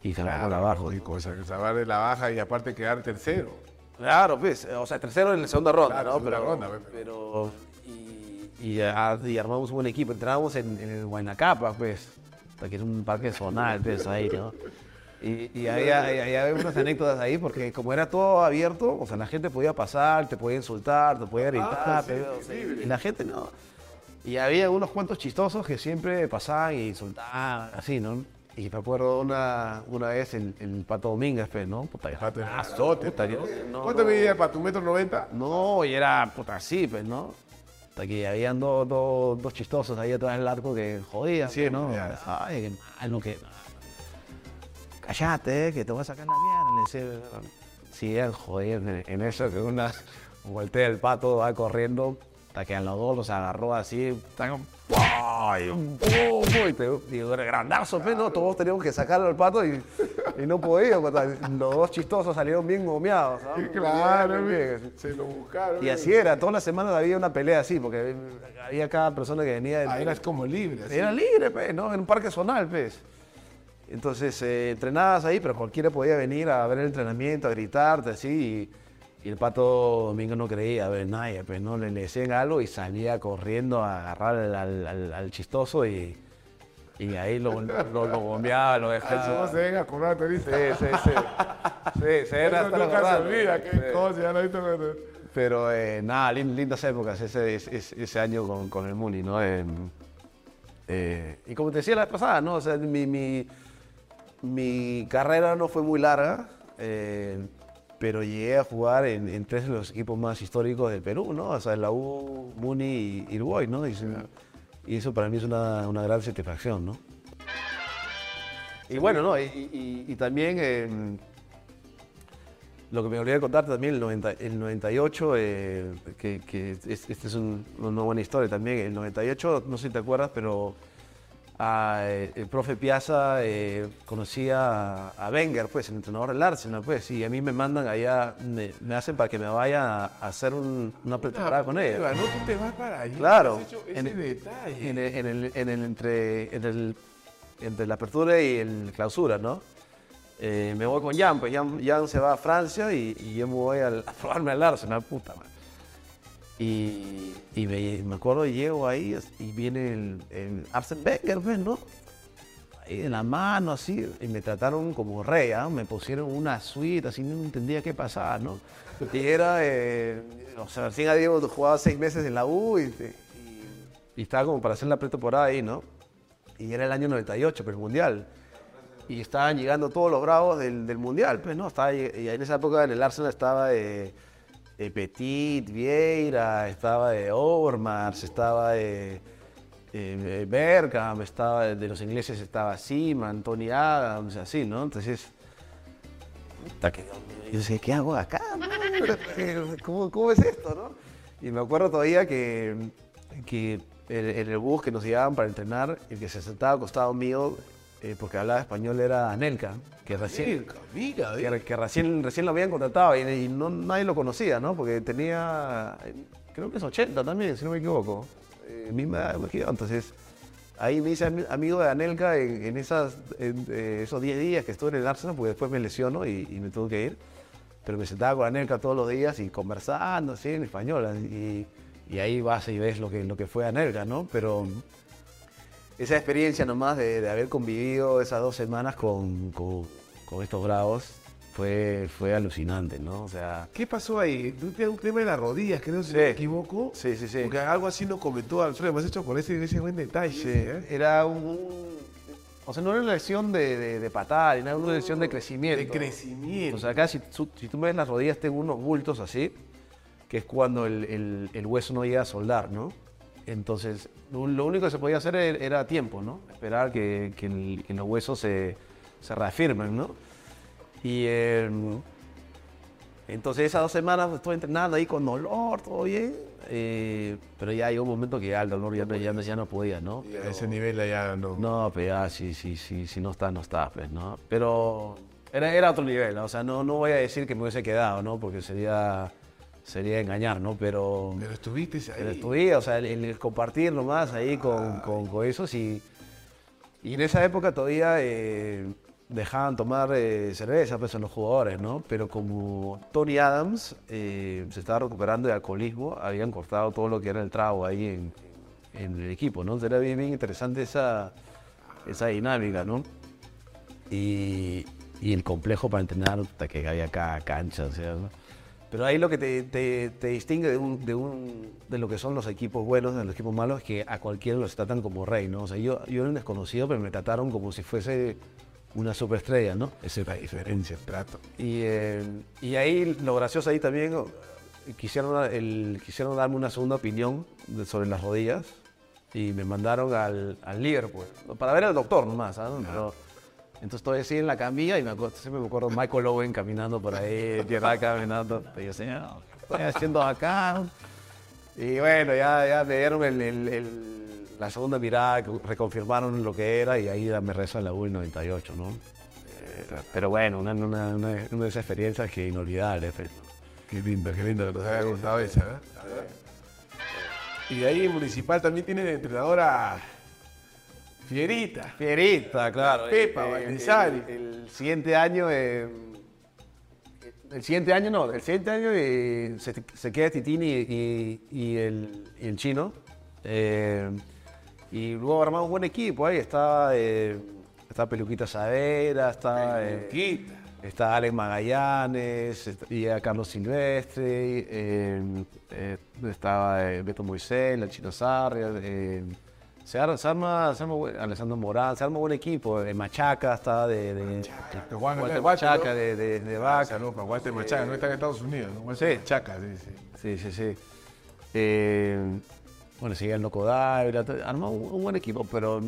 y salvamos la baja. Que salvar de la baja y aparte quedar tercero. Claro, pues, o sea, tercero en la segunda ronda, Claro, ¿no? segunda pero, ronda, pues. pero y, y, ah, y armamos un buen equipo. Entrábamos en, en el Guaynacapa, pues, que era un parque zonal, pues, ahí, ¿no? Y, y había, había- unas anécdotas ahí, porque como era todo abierto, o sea, la gente podía pasar, te podía insultar, te podía gritar, Ah, sí, o sea, y la gente no. Y había unos cuantos chistosos que siempre pasaban y insultaban, así, ¿no? Y me acuerdo una, una vez el, el Pato Domínguez, pues, ¿no? Puta, Pato es ah, grandote, puta, ¿no? no, ¿Cuánto no. medía para tu metro noventa? No, y era puta así, pues, ¿no? Hasta que habían dos, dos, dos chistosos ahí atrás del arco que jodían, Sí, ¿no? ya. Ay, qué malo que. Cállate, eh, que te voy a sacar la mierda. Le decía, sí, jodiendo en, en eso, que una voltea el pato, va corriendo, hasta que a los dos los agarró así, tan, un ¡pum! y te digo, era grandazo, pues, ¿no? Todos teníamos que sacarlo al pato y, y no podíamos. puta. Los dos chistosos salieron bien gomeados, ¿no? Claro, Bien, bien. se lo buscaron. Y así era, todas las semanas había una pelea así, porque había cada persona que venía. de- Ah, eras como libre. así. era libre, pues, ¿no? En un parque zonal, pues. Entonces, eh, entrenabas ahí, pero cualquiera podía venir a ver el entrenamiento, a gritarte, así. Y, y el pato Domingo no creía, a ver, nadie, pues, ¿no? Le, le decían algo y salía corriendo a agarrar al, al- al- al chistoso y, y ahí lo, lo, lo bombeaba, lo Eso dejaba. no se ven a acordar ahorita. Sí, sí, sí. Sí, se era Eso hasta nunca se olvida. Qué Sí. cosa, ya lo he visto cuando- Pero eh, nada, lin- lindas épocas ese, ese, ese año con, con el Muni, ¿no? Eh, eh, y como te decía la vez pasada, ¿no? O sea, mi, mi, mi carrera no fue muy larga, eh, pero llegué a jugar en, en tres de los equipos más históricos del Perú, ¿no? O sea, la U, Muni y Uruguay, ¿no? Y, eso para mí es una, una gran satisfacción, ¿no? Y bueno, ¿no? Y, y- y también... eh, lo que me olvidé de contarte también, el, 90 el 98, eh, que, que es- esta es un- una buena historia también. El 98, no sé si te acuerdas, pero a, eh, el profe Piazza eh, conocía a, a Wenger, pues, el entrenador del Arsenal, pues, y a mí me mandan allá, me, me hacen para que me vaya a hacer un- una pretemporada con ellos. No, tú te vas para allá. Claro. Has hecho ese En el- detalle. En el, en el- en el entre, en el- entre la apertura y el clausura, ¿no? Eh, me voy con Jan, pues Jan, Jan se va a Francia y, y yo me voy al- a probarme al Arsenal, puta madre. Y, y me, me acuerdo, llego ahí y viene el, el Arsene Wenger, pues, ¿no? Ahí de la mano, así, y me trataron como rey, ¿ah? Me pusieron una suite, así, no entendía qué pasaba, ¿no? Y era, eh, o sea, recién había jugado seis meses en la U y, y, y estaba como para hacer la pretemporada ahí, ¿no? Y era el año 98, pero el Mundial. Y estaban llegando todos los bravos del, del Mundial, pues, ¿no? Estaba, y en esa época en el Arsenal estaba eh, eh, Petit, Vieira, estaba de Overmars, estaba de eh, Bergkamp, estaba, de los ingleses estaba Seaman, Tony Adams, así, ¿no? Entonces, yo decía, ¿qué hago acá? ¿Cómo, ¿Cómo es esto, no? Y me acuerdo todavía que, que en, en el bus que nos llevaban para entrenar, el que se sentaba al costado mío, eh, porque hablaba español, era Anelka, que recién, Mira, que, que recién, recién lo habían contratado y, y no, nadie lo conocía, ¿no? Porque tenía, eh, creo que es 80 también, si no me equivoco. Eh, misma edad. Entonces, ahí me hice ami- amigo de Anelka en, en esas, en, eh, esos 10 días que estuve en el Arsenal, porque después me lesiono y, y me tuve que ir. Pero me sentaba con Anelka todos los días y conversando, así, en español. Y, y ahí vas y ves lo que, lo que fue Anelka, ¿no? Pero esa experiencia nomás de, de haber convivido esas dos semanas con, con- con estos bravos fue, fue alucinante, ¿no? O sea, ¿Qué pasó ahí? Tú un tema de las rodillas, creo, si Sí. no me equivoco. Sí, sí, sí. Porque algo así nos comentó Alfredo, me has hecho con ese, ese buen detalle. ¿eh? era un... O sea, no era una lesión de, de, de patada, era una lesión de crecimiento. De crecimiento. O sea, acá si, tú- si tú ves las rodillas, tengo unos bultos así, que es cuando el, el- el hueso no llega a soldar, ¿no? Entonces, lo, único que se podía hacer era, era tiempo, ¿no? Esperar que, que el- que los huesos se, se reafirmen, ¿no? Y eh, entonces esas dos semanas estuve entrenando ahí con dolor, todo bien, eh, pero ya llegó un momento que ya el dolor ya, no- ya, ya no podía, ¿no? Y a ese nivel allá no. No, pero ya, sí, sí, sí, si no está, no está, pues, ¿no? Pero era, era otro nivel, ¿no? o sea, no, no voy a decir que me hubiese quedado, ¿no? Porque sería, sería engañar, ¿no? Pero, Pero estuviste ahí. pero estuve, o sea, el, el compartir nomás ahí con, con, con esos y, y en esa época todavía eh, dejaban tomar eh, cerveza, pues, en los jugadores, ¿no? Pero como Tony Adams eh, se estaba recuperando de alcoholismo, habían cortado todo lo que era el trago ahí en, en el equipo, ¿no? Entonces era bien, bien interesante esa, esa dinámica, ¿no? Y, y el complejo para entrenar, hasta que había cada cancha, o sea, ¿no? Pero ahí lo que te, te- te distingue de, un, de, un, de lo que son los equipos buenos, de los equipos malos, es que a cualquiera los tratan como rey, ¿no? O sea, yo, yo era un desconocido, pero me trataron como si fuese una superestrella, ¿no? Esa es la diferencia, el trato. Y, eh, y ahí, lo gracioso ahí también, oh, quisieron, el- quisieron darme una segunda opinión de- sobre las rodillas y me mandaron al, al Liverpool, para ver al doctor nomás, ¿sabes? Pero, entonces estoy así en la camilla y me acuerdo, siempre me acuerdo Michael Owen caminando por ahí, Gerard caminando, y yo decía, "No, ¿qué estoy haciendo acá? Y bueno, ya, ya me dieron el- el- el- la segunda mirada, reconfirmaron lo que era y ahí me reza la U 98, ¿no? Eh, pero bueno, una, una, una, una de esas experiencias que inolvidable. pues. Qué lindo, qué lindo que nos haya contado esa, ¿eh? Y de ahí en Municipal también tiene de entrenadora Fierita. Fierita, claro. Pepa, Eh, Valdesari. El, el siguiente año, eh, el siguiente año no, el siguiente año eh, se, se queda Titini y, y el, y el chino. Eh, y luego armamos un buen equipo ahí. Está, eh, está Peluquita Savera, está, eh, Peluquita. está Alex Magallanes, est- y a Carlos Silvestre, eh, eh, estaba eh, Beto Moisés, el chino Sarria. Se arma, se arma, se arma buen- Alessandro Morán, se arma buen equipo. eh, Machaca está de, de, Que Juan Walter Guate, Machaca ¿no? de, de, de Ah, Vaca. Saludos para Walter Machaca, no está en Estados Unidos, ¿no? Walter Sí. Machaca, sí, sí. Sí, sí, sí. Eh, bueno, seguía el armó un, un buen equipo, pero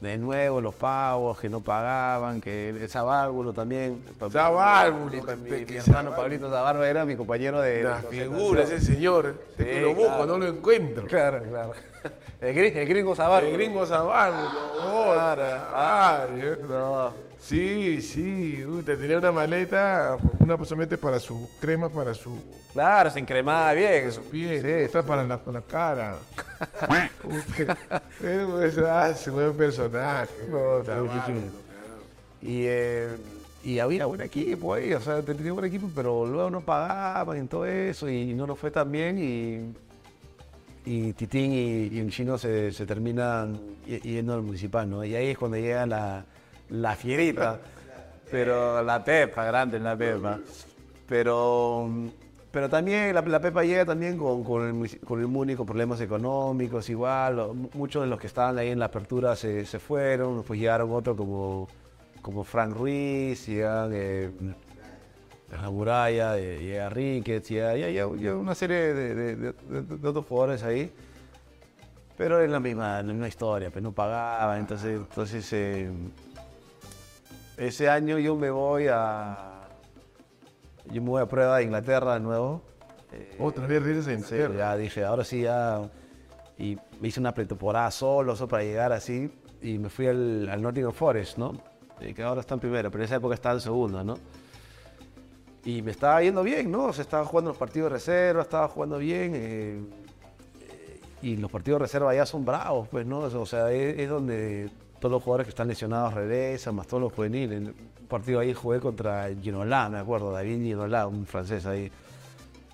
de nuevo los pagos que no pagaban, que esa Bárbulo también. Zabárbulo, que- mi- mi hermano Zabárbulo. Pablito Zabárbulo era mi compañero de... La de figura, ese señor. Sí, que lo busco, claro. no lo encuentro. Claro, claro. El, gri- el gringo Zabárbulo. El gringo Zabárbulo. Oh, ah, eh. No, Sí, sí, uy, te tenía una maleta, una posiblemente para su crema, para su claro, se encremaba bien. eso. piel, sí, esta para la, para la cara. Ese buen personaje. Y, eh, y había buen equipo ahí, o sea, tenía buen equipo, pero luego no pagaban y todo eso, y no nos fue tan bien. Y, y Titín y, y el chino se, se terminan yendo al municipal, ¿no? Y ahí es cuando llega la, la fierita, pero la Pepa, grande la Pepa. Pero, pero también la, Pepa llega también con, con, el, con problemas económicos, igual. Muchos de los que estaban ahí en la apertura se, se fueron, después llegaron otros como, como Frank Ruiz, llegan eh, la Muralla, eh, llega Ricketts, llega, una serie de, de- otros jugadores ahí. Pero es la misma, la misma historia, pero no pagaba, entonces, entonces eh, ese año yo me voy a yo me voy a prueba de Inglaterra de nuevo. Eh, Otra vez regresas a Inglaterra. ya dije, ahora sí ya. Y hice una pretemporada solo, solo para llegar así. Y me fui al, al Nottingham Forest, ¿no? Eh, que ahora está en primera, pero en esa época estaba en segunda, ¿no? Y me estaba yendo bien, ¿no? O sea, estaba jugando los partidos de reserva, estaba jugando bien. eh, eh, y los partidos de reserva ya son bravos, pues, ¿no? O sea, es, es donde todos los jugadores que están lesionados regresan, más todos los juveniles. En un partido ahí jugué contra Ginola, me acuerdo, David Ginola, un francés ahí.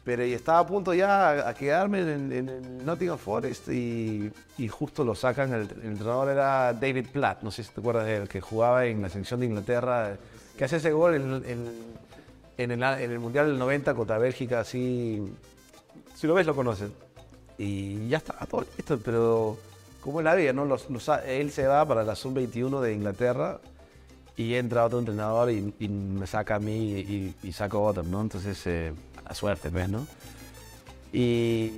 Pero y estaba a punto ya a, quedarme en, en Nottingham Forest y, y justo lo sacan. El, el entrenador era David Platt, no sé si te acuerdas de él, que jugaba en la selección de Inglaterra, que hace ese gol en, en- el, el Mundial del 90 contra Bélgica, así. Si lo ves, lo conoces. Y ya está, todo listo, pero como es la vida, ¿no? Los- los- él se va para la sub-21 de Inglaterra y entra otro entrenador y, y me saca a mí y, y saco otro, ¿no? Entonces, eh, a suerte, ¿ves, no? Y,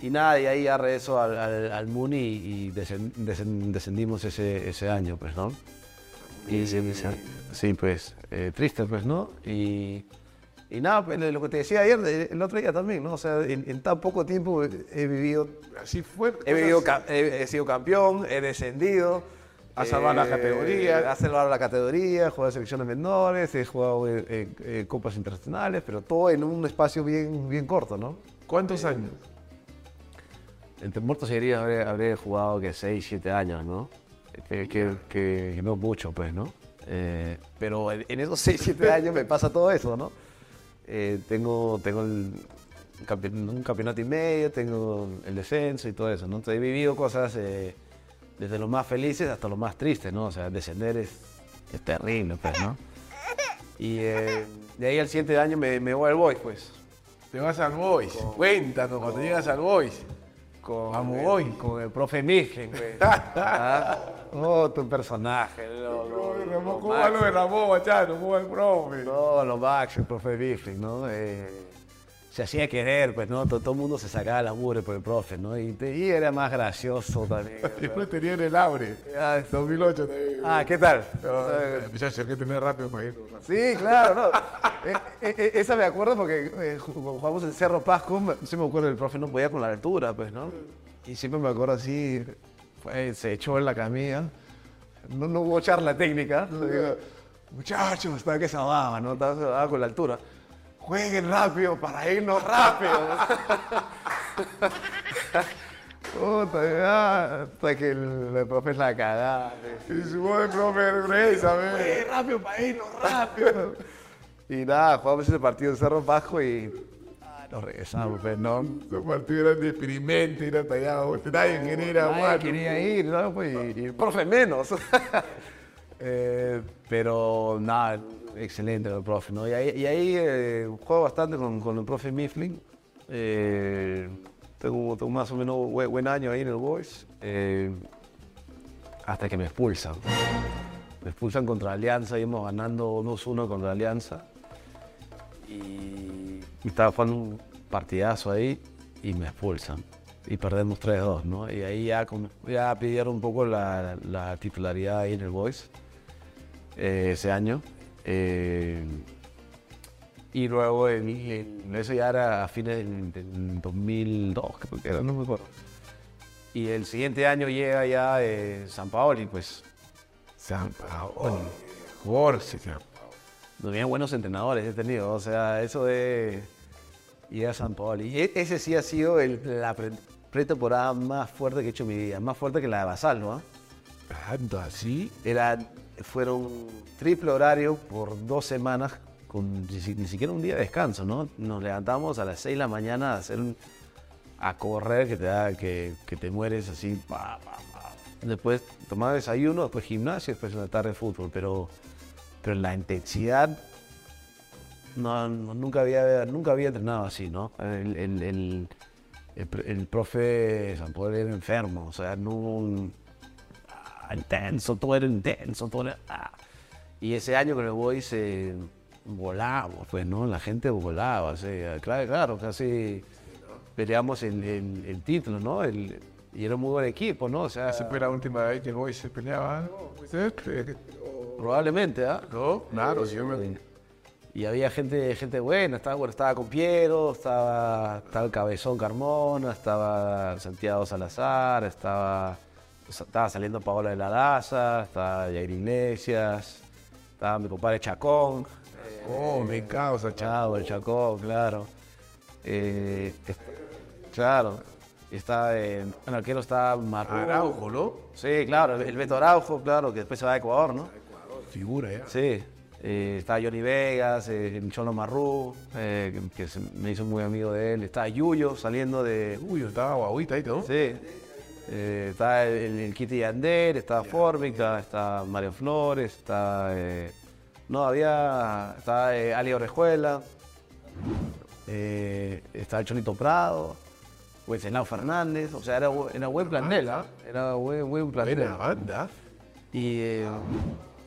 y nada, y ahí ya regreso al, al, al Muni y descend- descend- descendimos ese, ese año, pues, ¿no? Y, sí, pues, eh, triste, pues, ¿no? Y, y nada, pues, lo que te decía ayer, eh, el otro día también, ¿no? O sea, en, en tan poco tiempo he, he vivido Así fue. He, vivido he, he sido campeón, he descendido. Has salvado la categoría. He salvado la categoría, he jugado en selecciones menores, he jugado en, en- en copas internacionales, pero todo en un espacio bien, bien corto, ¿no? ¿Cuántos años? Entre muertos y heridos habré, habré jugado que 6, 7 años, ¿no? Que, que- que- no mucho, pues, ¿no? Eh, pero en, en esos 6, 7 años me pasa todo eso, ¿no? Eh, tengo tengo el un campeonato y medio, tengo el descenso y todo eso, ¿no? Entonces he vivido cosas eh, desde lo más felices hasta lo más tristes, ¿no? O sea, descender es, es terrible, pues, ¿no? Y eh, de ahí al siguiente año me, me voy al Boys, pues. Te vas al Boys. Cuéntanos cuando llegas al Boys. Con, Vamos el, hoy. con el profe Mijen, güey. Ah, Otro personaje. Lo, lo- lo ¿Cómo va lo de Ramón, Machado? ¿Cómo va el profe? No, lo Max, el profe Mijen, ¿no? Eh, se hacía querer, pues, ¿no? Todo, todo el mundo se sacaba la mugre por el profe, ¿no? Y, te- y era más gracioso también. Después tenía en el Abre. Ah, 2008 también. Ah, ¿qué tal? No, Empezó a que tener rápido para ir. Sí, claro, no. Eh, eh, eh, esa me acuerdo porque eh, jugamos en Cerro Pasco, sí me acuerdo el profe no podía con la altura, pues, ¿no? Y siempre me acuerdo así, fue- se echó en la camilla, no, no hubo charla técnica, muchachos, estaba que se ahogaba, ¿no? Estaba con la altura. Jueguen rápido para irnos rápido. Puta, hasta que el, el profe es la cagada. Y su de profe regresa, ¡Eh, rápido para irnos, rápido! y nada, jugamos ese partido en Cerro Pasco y ah, nos regresamos, pues, ¿no? Los partidos eran de experimento, era tallado. Nadie quería ir a Nadie quería ir, ¿no? Pues, y, y el profe menos. Eh, pero nada, excelente el profe, ¿no? Y ahí, y eh, juego bastante con, con el profe Mifflin. Eh, tengo, tengo más o menos buen, año ahí en el Boys. eh, hasta que me expulsan. Me expulsan contra Alianza, íbamos ganando 2-1 contra Alianza. Y, estaba jugando un partidazo ahí y me expulsan. Y perdemos 3-2, ¿no? Y ahí ya, ya pidieron un poco la, la titularidad ahí en el Boys ese año. Eh, y luego, en, en- eso ya era a fines del, del 2002, creo que era, no me acuerdo. Y el siguiente año llega ya eh, San Paoli, pues San Paolo. Jorge, San Paolo. No bien buenos entrenadores he tenido, o sea, eso de ir a San Paolo. Y e- ese sí ha sido el- la pre- pretemporada más fuerte que he hecho en mi vida, más fuerte que la de Basal, ¿no? Tanto así. Era, fueron triple horario por dos semanas con ni, si- ni siquiera un día de descanso, ¿no? Nos levantamos a las 6 de la mañana a hacer un- a correr que te da, que, que te mueres así. pa, pa, pa. Después tomar desayuno, después gimnasio, después en la tarde fútbol, pero, pero la intensidad no, nunca, había, nunca había entrenado así, ¿no? El, el, el, el pr- el profe San Paolo era enfermo, o sea, no un, intenso, todo era intenso, todo era... ah. Y ese año que me voy se volamos, pues, ¿no? La gente volaba, sea, claro, claro, casi peleamos el, el- el título, ¿no? El, y era un muy buen equipo, ¿no? O sea, Esa fue la última vez que el Boy se peleaba. Eh, probablemente, ¿ah? No, claro, sí, me... Y había gente, gente buena, estaba, bueno, estaba con Piero, estaba, estaba el Cabezón Carmona, estaba Santiago Salazar, estaba, estaba saliendo Paola de la Daza, estaba Jair Iglesias, estaba mi compadre Chacón, Oh, me causa, chaval. Chavo, el Chacón, claro. Eh, claro, estaba en, en arquero estaba Marrú. Araujo, ¿no? Sí, claro, el Beto Araujo, claro, que después se va a Ecuador, ¿no? Figura ya. Sí, eh, estaba Johnny Vegas, eh, el Cholo Marrú, eh, que, que se- me hizo muy amigo de él. Estaba Yuyo saliendo de. Uy, yo estaba guaguita ahí, ¿no? Sí. Eh, estaba el, el Kitty Yander, estaba Formica, estaba Mario Flores, estaba. eh, no, había. Estaba eh, Ali Orejuela, eh, estaba el Chonito Prado, Wenceslao Fernández. O sea, era, era buen plantel, ¿ah? Era buen, buen plantel. Buena banda. Y eh,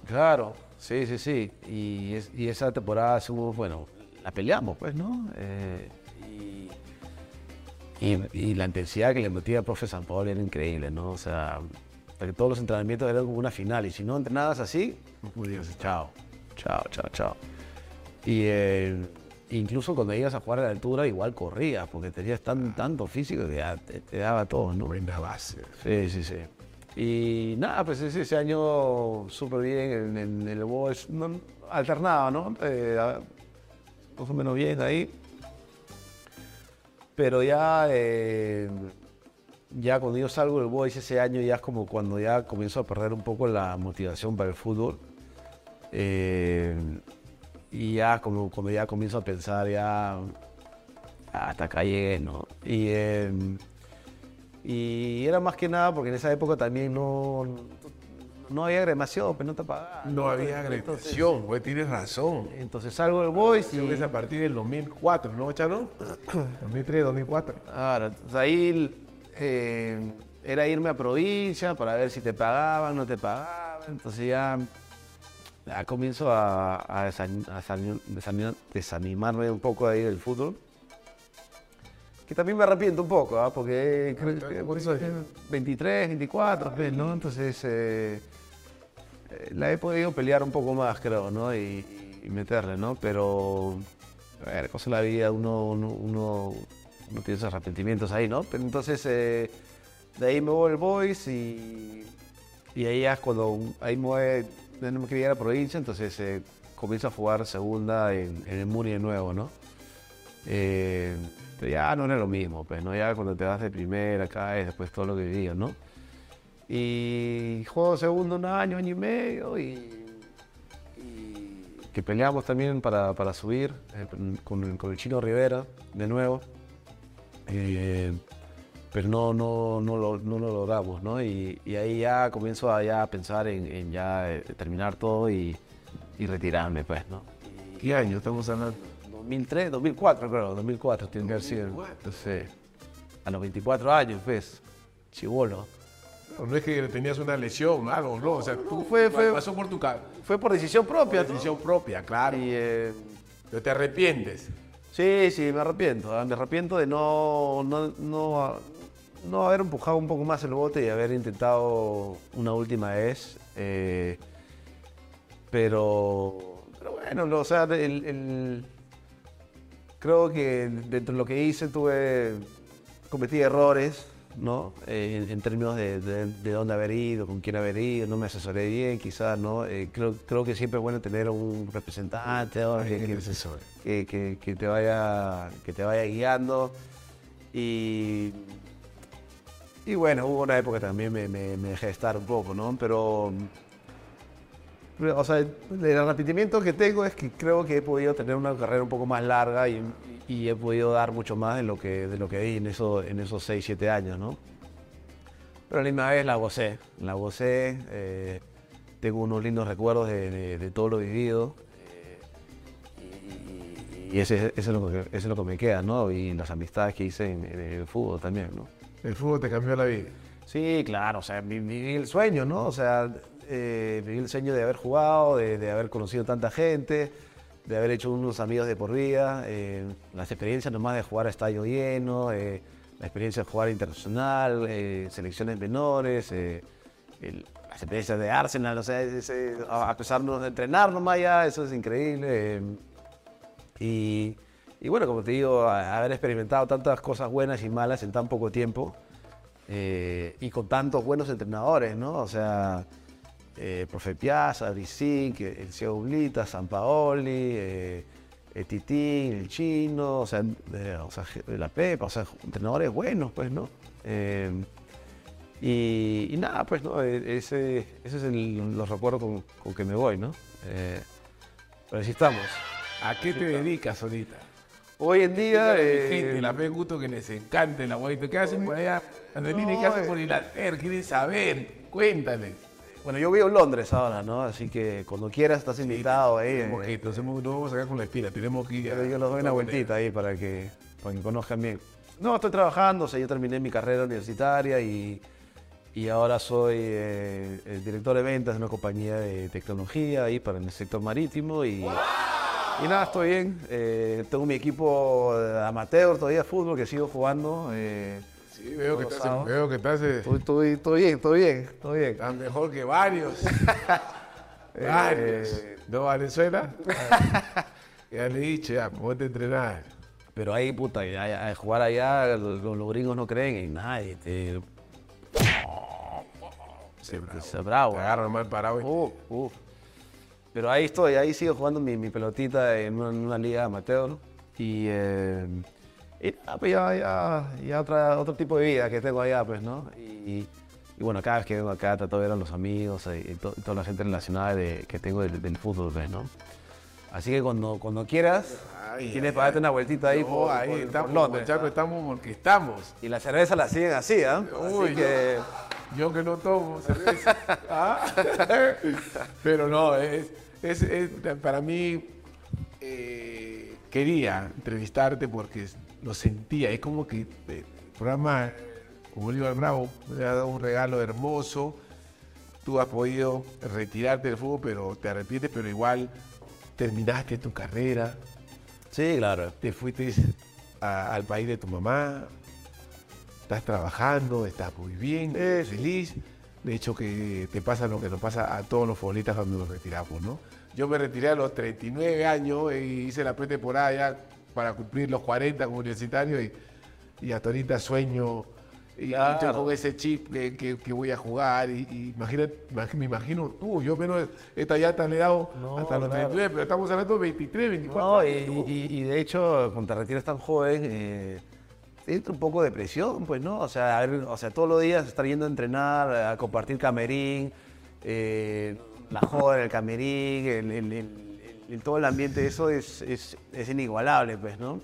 claro, sí, sí, sí. Y, es- y esa temporada bueno, la peleamos, pues, ¿no? Y, y- y la intensidad que le metía el profe San Pablo era increíble, ¿no? O sea, porque todos los entrenamientos eran como una final. Y si no entrenabas así, No podías chao, chao, chao, chao. Y eh, incluso cuando ibas a jugar a la altura, igual corrías, porque tenías tan, tanto físico que ya te, te daba todo, ¿no? Buena base. Sí, sí, sí. Y nada, pues ese, ese año súper bien en, en el Boys, no, alternaba, ¿no? Eh, más o menos bien ahí. Pero ya, eh, ya cuando yo salgo del Boys ese año, ya es como cuando ya comienzo a perder un poco la motivación para el fútbol. Eh, y ya como, como ya comienzo a pensar, ya hasta acá ¿no? Y, eh, y era más que nada porque en esa época también no, no había agremación, pero no te pagaban. No había agresión, güey, tienes razón. Entonces salgo del Boys que es y... a partir del 2004, ¿no, Chano? 2003, 2004. Claro, entonces ahí eh, era irme a provincia para ver si te pagaban, no te pagaban. Entonces ya, ya comienzo a, a desan- a desan- desanimar- desanimarme un poco de ahí del fútbol. Que también me arrepiento un poco, ¿ah? porque creo que Por eso es. 23, 24, pues, ¿no? Entonces eh, la he podido pelear un poco más, creo, ¿no? Y, y meterle, ¿no? Pero, a ver, cosa de la vida, uno, uno, uno, uno tiene esos arrepentimientos ahí, ¿no? Pero entonces, eh, de ahí me voy al Boys y, y ahí ya cuando ahí me voy, no me quería ir a la provincia, entonces eh, comienzo a jugar segunda en, en el Muni de nuevo, ¿no? Eh, pero ya no era lo mismo, pues, ¿no? Ya cuando te vas de primera, caes, después todo lo que vivías, ¿no? Y juego segundo un año, año y medio y, que peleamos también para, para subir eh, con, con el Chino Rivera de nuevo. Eh, pero no, no, no, lo, no lo logramos, ¿no? Y, y ahí ya comienzo a, ya pensar en, en ya eh, terminar todo y, y retirarme, pues, ¿no? ¿Qué año estamos hablando? 2003, 2004 creo, 2004 tiene que haber sido. 2004. Sí. A los 24 años, pues, chivolo. No, es que tenías una lesión, algo, no. O sea, tú Fue- fue- pasó por tu ca- Fue por decisión propia. decisión propia, claro. Y, eh, Pero te arrepientes. sí, sí, me arrepiento. ah, Me arrepiento de no, no, no, no haber empujado un poco más el bote y haber intentado una última vez. eh, pero, pero bueno, lo- o sea, el- el- creo que dentro de lo que hice tuve, cometí errores, ¿no? Eh, en, términos de, de- de dónde haber ido, con quién haber ido, no me asesoré bien, quizás, ¿no? Eh, creo, creo que siempre es bueno tener un representante, ¿no? que, que- que, que- te vaya, que te vaya guiando. Y, y bueno, hubo una época que también me, me- me dejé estar un poco, ¿no? Pero, pero, o sea, el arrepentimiento que tengo es que creo que he podido tener una carrera un poco más larga y, y he podido dar mucho más de lo que, de lo que di en, eso, en esos 6, 7 años, ¿no? Pero la misma vez la gocé, la gocé, eh, tengo unos lindos recuerdos de, de- de todo lo vivido eh, y, y ese, ese es lo que, ese es lo que me queda, ¿no? Y las amistades que hice en, en el fútbol también, ¿no? El fútbol te cambió la vida. Sí, claro, o sea, vi- viví el sueño, ¿no? O sea, eh, viví el sueño de haber jugado, de, de haber conocido tanta gente, de haber hecho unos amigos de por vida, eh, las experiencias nomás de jugar a estadio lleno, eh, la experiencia de jugar internacional, eh, selecciones menores, eh, el- las experiencias de Arsenal, o sea, ese- a pesar de entrenar nomás ya, eso es increíble. eh, y, y bueno, como te digo, haber experimentado tantas cosas buenas y malas en tan poco tiempo eh, y con tantos buenos entrenadores, ¿no? O sea, eh, Profe Piazza, Brisic, el Ciego Blita, San Paoli, eh, el Titín, el Chino, o sea, eh, o sea, la Pepa, o sea, entrenadores buenos, pues, ¿no? Eh, y, y nada, pues, ¿no? E- Ese, ese es el, los recuerdos con, con que me voy, ¿no? Eh, pero así estamos. ¿A qué te dedicas ahorita? Hoy en día... Eh, gente, la fe gusto que les encante el abuelito. ¿Qué hacen por allá? Angelina, ¿qué No, hacen eh. por Inglaterra? ¿Quieren saber? Cuéntale. Bueno, yo vivo en Londres ahora, ¿no? Así que cuando quieras estás invitado ahí. eh, Porque entonces no vamos a sacar con la espina, tenemos que ir. Yo, yo les doy una vueltita ahí para que, para que conozcan bien. No, estoy trabajando, o sea, yo terminé mi carrera universitaria y, y ahora soy eh, el director de ventas de una compañía de tecnología ahí para el sector marítimo y, y nada, estoy bien. Eh, tengo mi equipo amateur todavía de fútbol que sigo jugando. eh, Sí, veo que estás, veo que estás, estoy, estoy, estoy bien, estoy bien, estoy bien. estás mejor que varios. varios. Eh, ¿No, Venezuela? ya le he dicho, ya, ponte a entrenar. Pero ahí, puta, ya- ya- jugar allá, los, los gringos no creen en nadie. Te, Sí, bravo. se bravo. Te agarran mal parado. Pero ahí estoy, ahí sigo jugando mi, mi pelotita en una, en una liga amateur. Y, eh, y nada, pues ya, ya, ya otra, otro tipo de vida que tengo allá, pues, ¿no? Y, y bueno, cada vez que vengo acá trato de ver a los amigos eh, y, to- toda la gente relacionada de- que tengo del, del fútbol, pues, ¿no? Así que cuando, cuando quieras, Ay, tienes para darte una vueltita ahí No, por, ahí por- por estamos, Londres, muchachos, ¿ah? estamos porque estamos. Y la cerveza la siguen así, ¿ah? Uy, Así que... Yo que no tomo cerveza. Ah. Pero no, es, es- es- para mí eh, quería entrevistarte porque lo sentía. Es como que eh, el programa como Bolívar Bravo me ha dado un regalo hermoso. Tú has podido retirarte del fútbol, pero te arrepientes, pero igual terminaste tu carrera, Sí, claro. te fuiste a- al país de tu mamá, estás trabajando, estás muy bien, feliz. De hecho, que te pasa lo que nos pasa a todos los futbolistas cuando nos retiramos, ¿no? Yo me retiré a los 39 años y hice la pretemporada ya para cumplir los 40 como universitario y, y hasta ahorita sueño y, Claro. estoy con ese chip que, que- que voy a jugar y, y imagina- me imagino tú, yo menos esta llanta le he dado No, hasta los claro. 39, pero estamos hablando de 23, 24 No, y, años. y- y de hecho, cuando te retiras tan joven, eh, te entra un poco de presión, pues, ¿no? O sea, a ver, o sea, todos los días estar yendo a entrenar, a compartir camerín, eh, la joda en el camerín, el, el- el- el- todo el ambiente, eso es, es, es inigualable, pues, ¿no?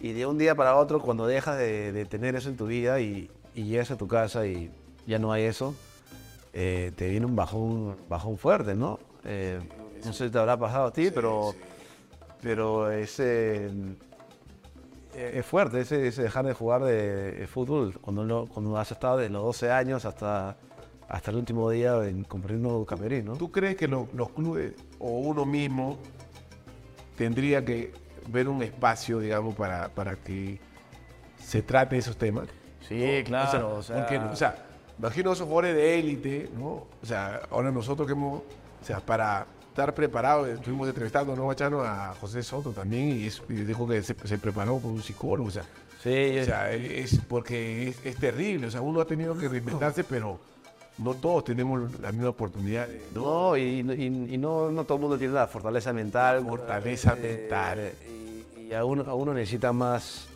Y de un día para otro, cuando dejas de, de tener eso en tu vida y, y llegas a tu casa y ya no hay eso, eh, te viene un bajón, bajón fuerte, ¿no? Eh, no sé si te habrá pasado a ti, pero, pero es, eh, es fuerte ese, ese dejar de jugar de, de fútbol cuando, lo- cuando has estado de los 12 años hasta, hasta el último día en compartiendo camerín, ¿no? ¿Tú crees que lo- los clubes o uno mismo tendría que ver un espacio, digamos, para, para que se trate esos temas? Sí, claro. O sea, porque, o sea, imagino esos jugadores de élite, ¿no? O sea, ahora nosotros que hemos, o sea, para estar preparados, estuvimos entrevistando, ¿no, Guachano? A José Soto también y, es- y dijo que se, se preparó con un psicólogo, o sea, sí, o sea, es porque es, es terrible, o sea, uno ha tenido que reinventarse, pero no todos tenemos la misma oportunidad. ¿no? No, y, y- y no, no todo el mundo tiene la fortaleza mental. Fortaleza eh, mental. Y, y a, uno, a uno necesita más,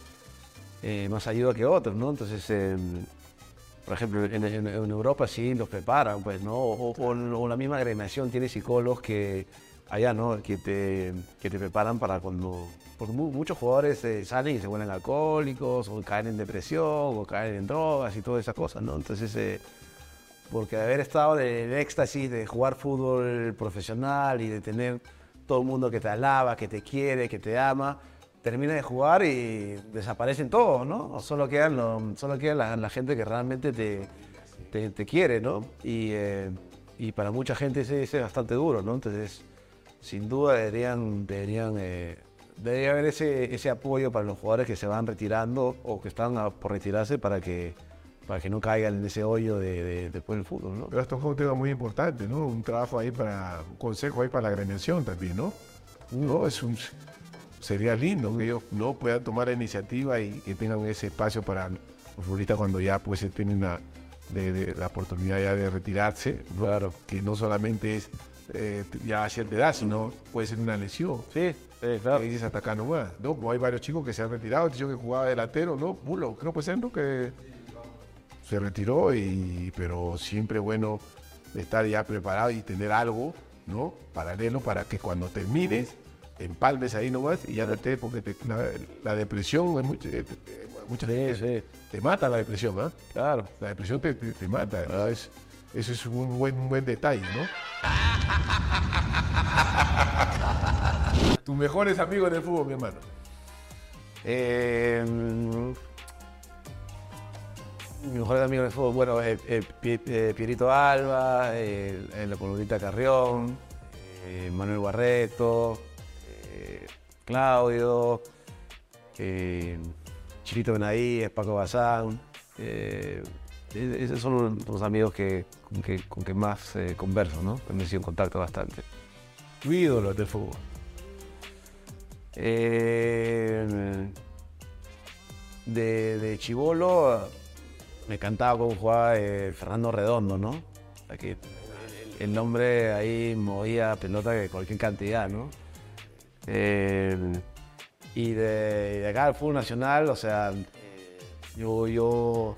eh, más ayuda que otros, ¿no? Entonces, eh, por ejemplo, en, en- en Europa sí los preparan, pues, ¿no? O, o- o la misma agremiación tiene psicólogos que allá, ¿no? Que te, que te preparan para cuando... Porque mu- muchos jugadores eh, salen y se vuelven alcohólicos, o caen en depresión, o caen en drogas y todas esas cosas, ¿no? Entonces... porque de haber estado en el éxtasis de jugar fútbol profesional y de tener todo el mundo que te alaba, que te quiere, que te ama, termina de jugar y desaparecen todos, ¿no? Solo quedan, lo- solo queda la, gente que realmente te, te, quiere, ¿no? Y, eh, y para mucha gente ese, es bastante duro, ¿no? Entonces, sin duda deberían, deberían eh, debe haber ese, ese apoyo para los jugadores que se van retirando o que están por retirarse para que, para que no caigan en ese hoyo de, de- después del fútbol, ¿no? Pero esto es un tema muy importante, ¿no? Un trabajo ahí para, un consejo ahí para la agremiación también, ¿no? No, es un, sería lindo que ellos no puedan tomar la iniciativa y que tengan ese espacio para los futbolistas cuando ya pues tienen la, de- de- la oportunidad ya de retirarse, ¿no? Claro. que no solamente es eh, ya a cierta edad, sino puede ser una lesión. Sí, sí, claro. Que dices hasta acá nomás, ¿no? Como hay varios chicos que se han retirado, este chico que jugaba delantero, ¿no? Mulo, creo que ser, ¿no? Que se retiró, y, pero siempre bueno estar ya preparado y tener algo, ¿no? Paralelo para que cuando termines, empalmes ahí nomás y ya no estés, porque te- la, la depresión es mucho, eh, eh, muchas Sí, veces sí, te mata la depresión, ¿ah? claro. La depresión te, te- te mata, ¿no? Es- eso es un buen, un buen detalle, ¿no? Tus mejores amigos del fútbol, mi hermano. Eh, mi mejor amigo de fútbol, bueno, eh, Pi- Pierito Alba, eh, la columnita Carrión, eh, Manuel Barreto, eh, Claudio, eh, Chirito Benaíes, Paco Bazán. esos son los amigos que, con, que, con que más converso, ¿no? Me he sido en contacto bastante. Tu ídolo del fútbol. De, de chivolo me encantaba cómo jugaba eh, Fernando Redondo, ¿no? O sea que el, el hombre ahí movía pelota de cualquier cantidad, ¿no? Eh, y de, de acá al fútbol nacional, o sea, yo, yo,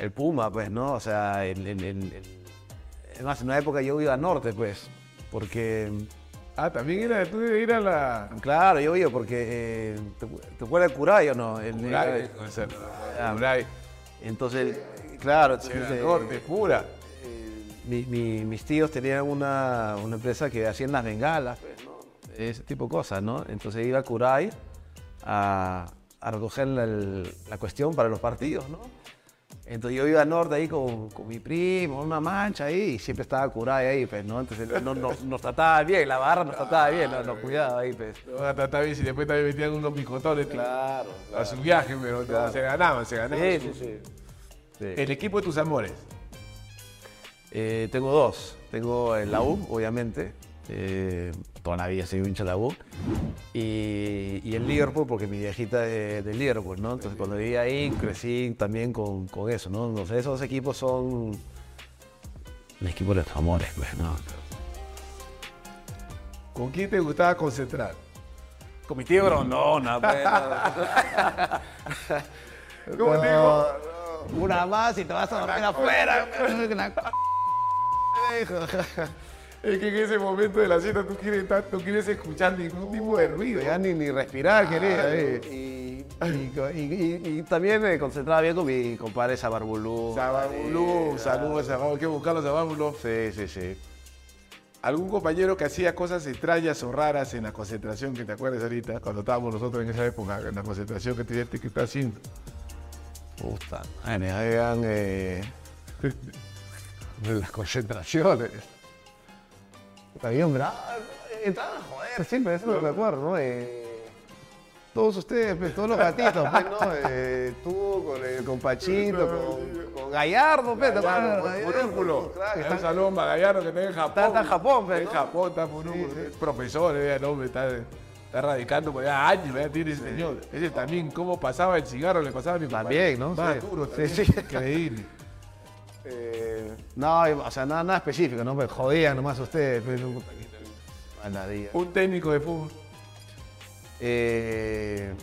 el Puma, pues, ¿no? O sea, el, el- el- el- más, en una época yo iba al norte, pues, porque Ah, también era tú de ir a la. Claro, yo iba porque. eh, ¿te, te acuerdas de Curay o no? El- Curay, o sea, Curay, Entonces, claro, entonces, eh, norte, pura. mi- mi- mis tíos tenían una, una empresa que hacían las bengalas, pues, ¿no? ese tipo de cosas, ¿no? Entonces iba a Curay a, a recoger la, el- la cuestión para los partidos, ¿no? Entonces yo iba al norte ahí con, con mi primo, una mancha ahí, y siempre estaba Curay ahí, pues, ¿no? Entonces no- no- nos trataba bien, la barra nos trataba bien, nos, nos cuidaba ahí, pues. Lo van a tratar bien si después también metían unos picotones Claro, a su viaje, pero se ganaban, se ganaban. Sí, su- sí, sí. Sí. El equipo de tus amores. Eh, tengo dos. Tengo el la U, obviamente. Eh, toda la vida soy un hincha de la U. Y, y el Liverpool, porque mi viejita es de Liverpool, ¿no? Entonces cuando viví ahí crecí también con, con eso, ¿no? Entonces esos equipos son el equipo de los amores, pues, ¿no? ¿Con quién te gustaba concentrar? Con mi tío Grondona, pues. ¿Cómo te digo? Una más y te vas a dormir afuera. Es que en ese momento de la cita tú quieres, estar- no quieres escuchar ningún tipo de ruido. Ya ni, ni respirar quería. eh. Y, y- y- y- y también me concentraba bien con mi compadre Sabarbulú. Sababulú, saludos a Sababulú, hay que buscarlo a Sababulú. Sí, sí, sí. ¿Algún compañero que hacía cosas extrañas o raras en la concentración que te acuerdas ahorita, cuando estábamos nosotros en esa época, en la concentración que te dijiste que está haciendo? Puta, habían eh, las concentraciones. Habían bravos. Entraban a joder siempre, eso me acuerdo, ¿no? Eh, todos ustedes, pues, todos los gatitos, pues, ¿no? Eh, tú con, el, con Pachito, con, con Gallardo, pues. Gallardo, que Un están- saludo a Gallardo que está en Japón. Está- en Japón, pues, En ¿no? Japón, está Furúnculo. Es profesor, eh, el hombre está, está radicando por allá años, ya tiene ese señor. Ese también, cómo pasaba el cigarro, le pasaba a mi También. ¿no? Más Sí. duro, Sí, también. sí. Increíble. Eh, no, o sea, nada, nada específico, ¿no? Me jodían nomás ustedes. Pero, Maladilla. Un técnico de fútbol. Eh,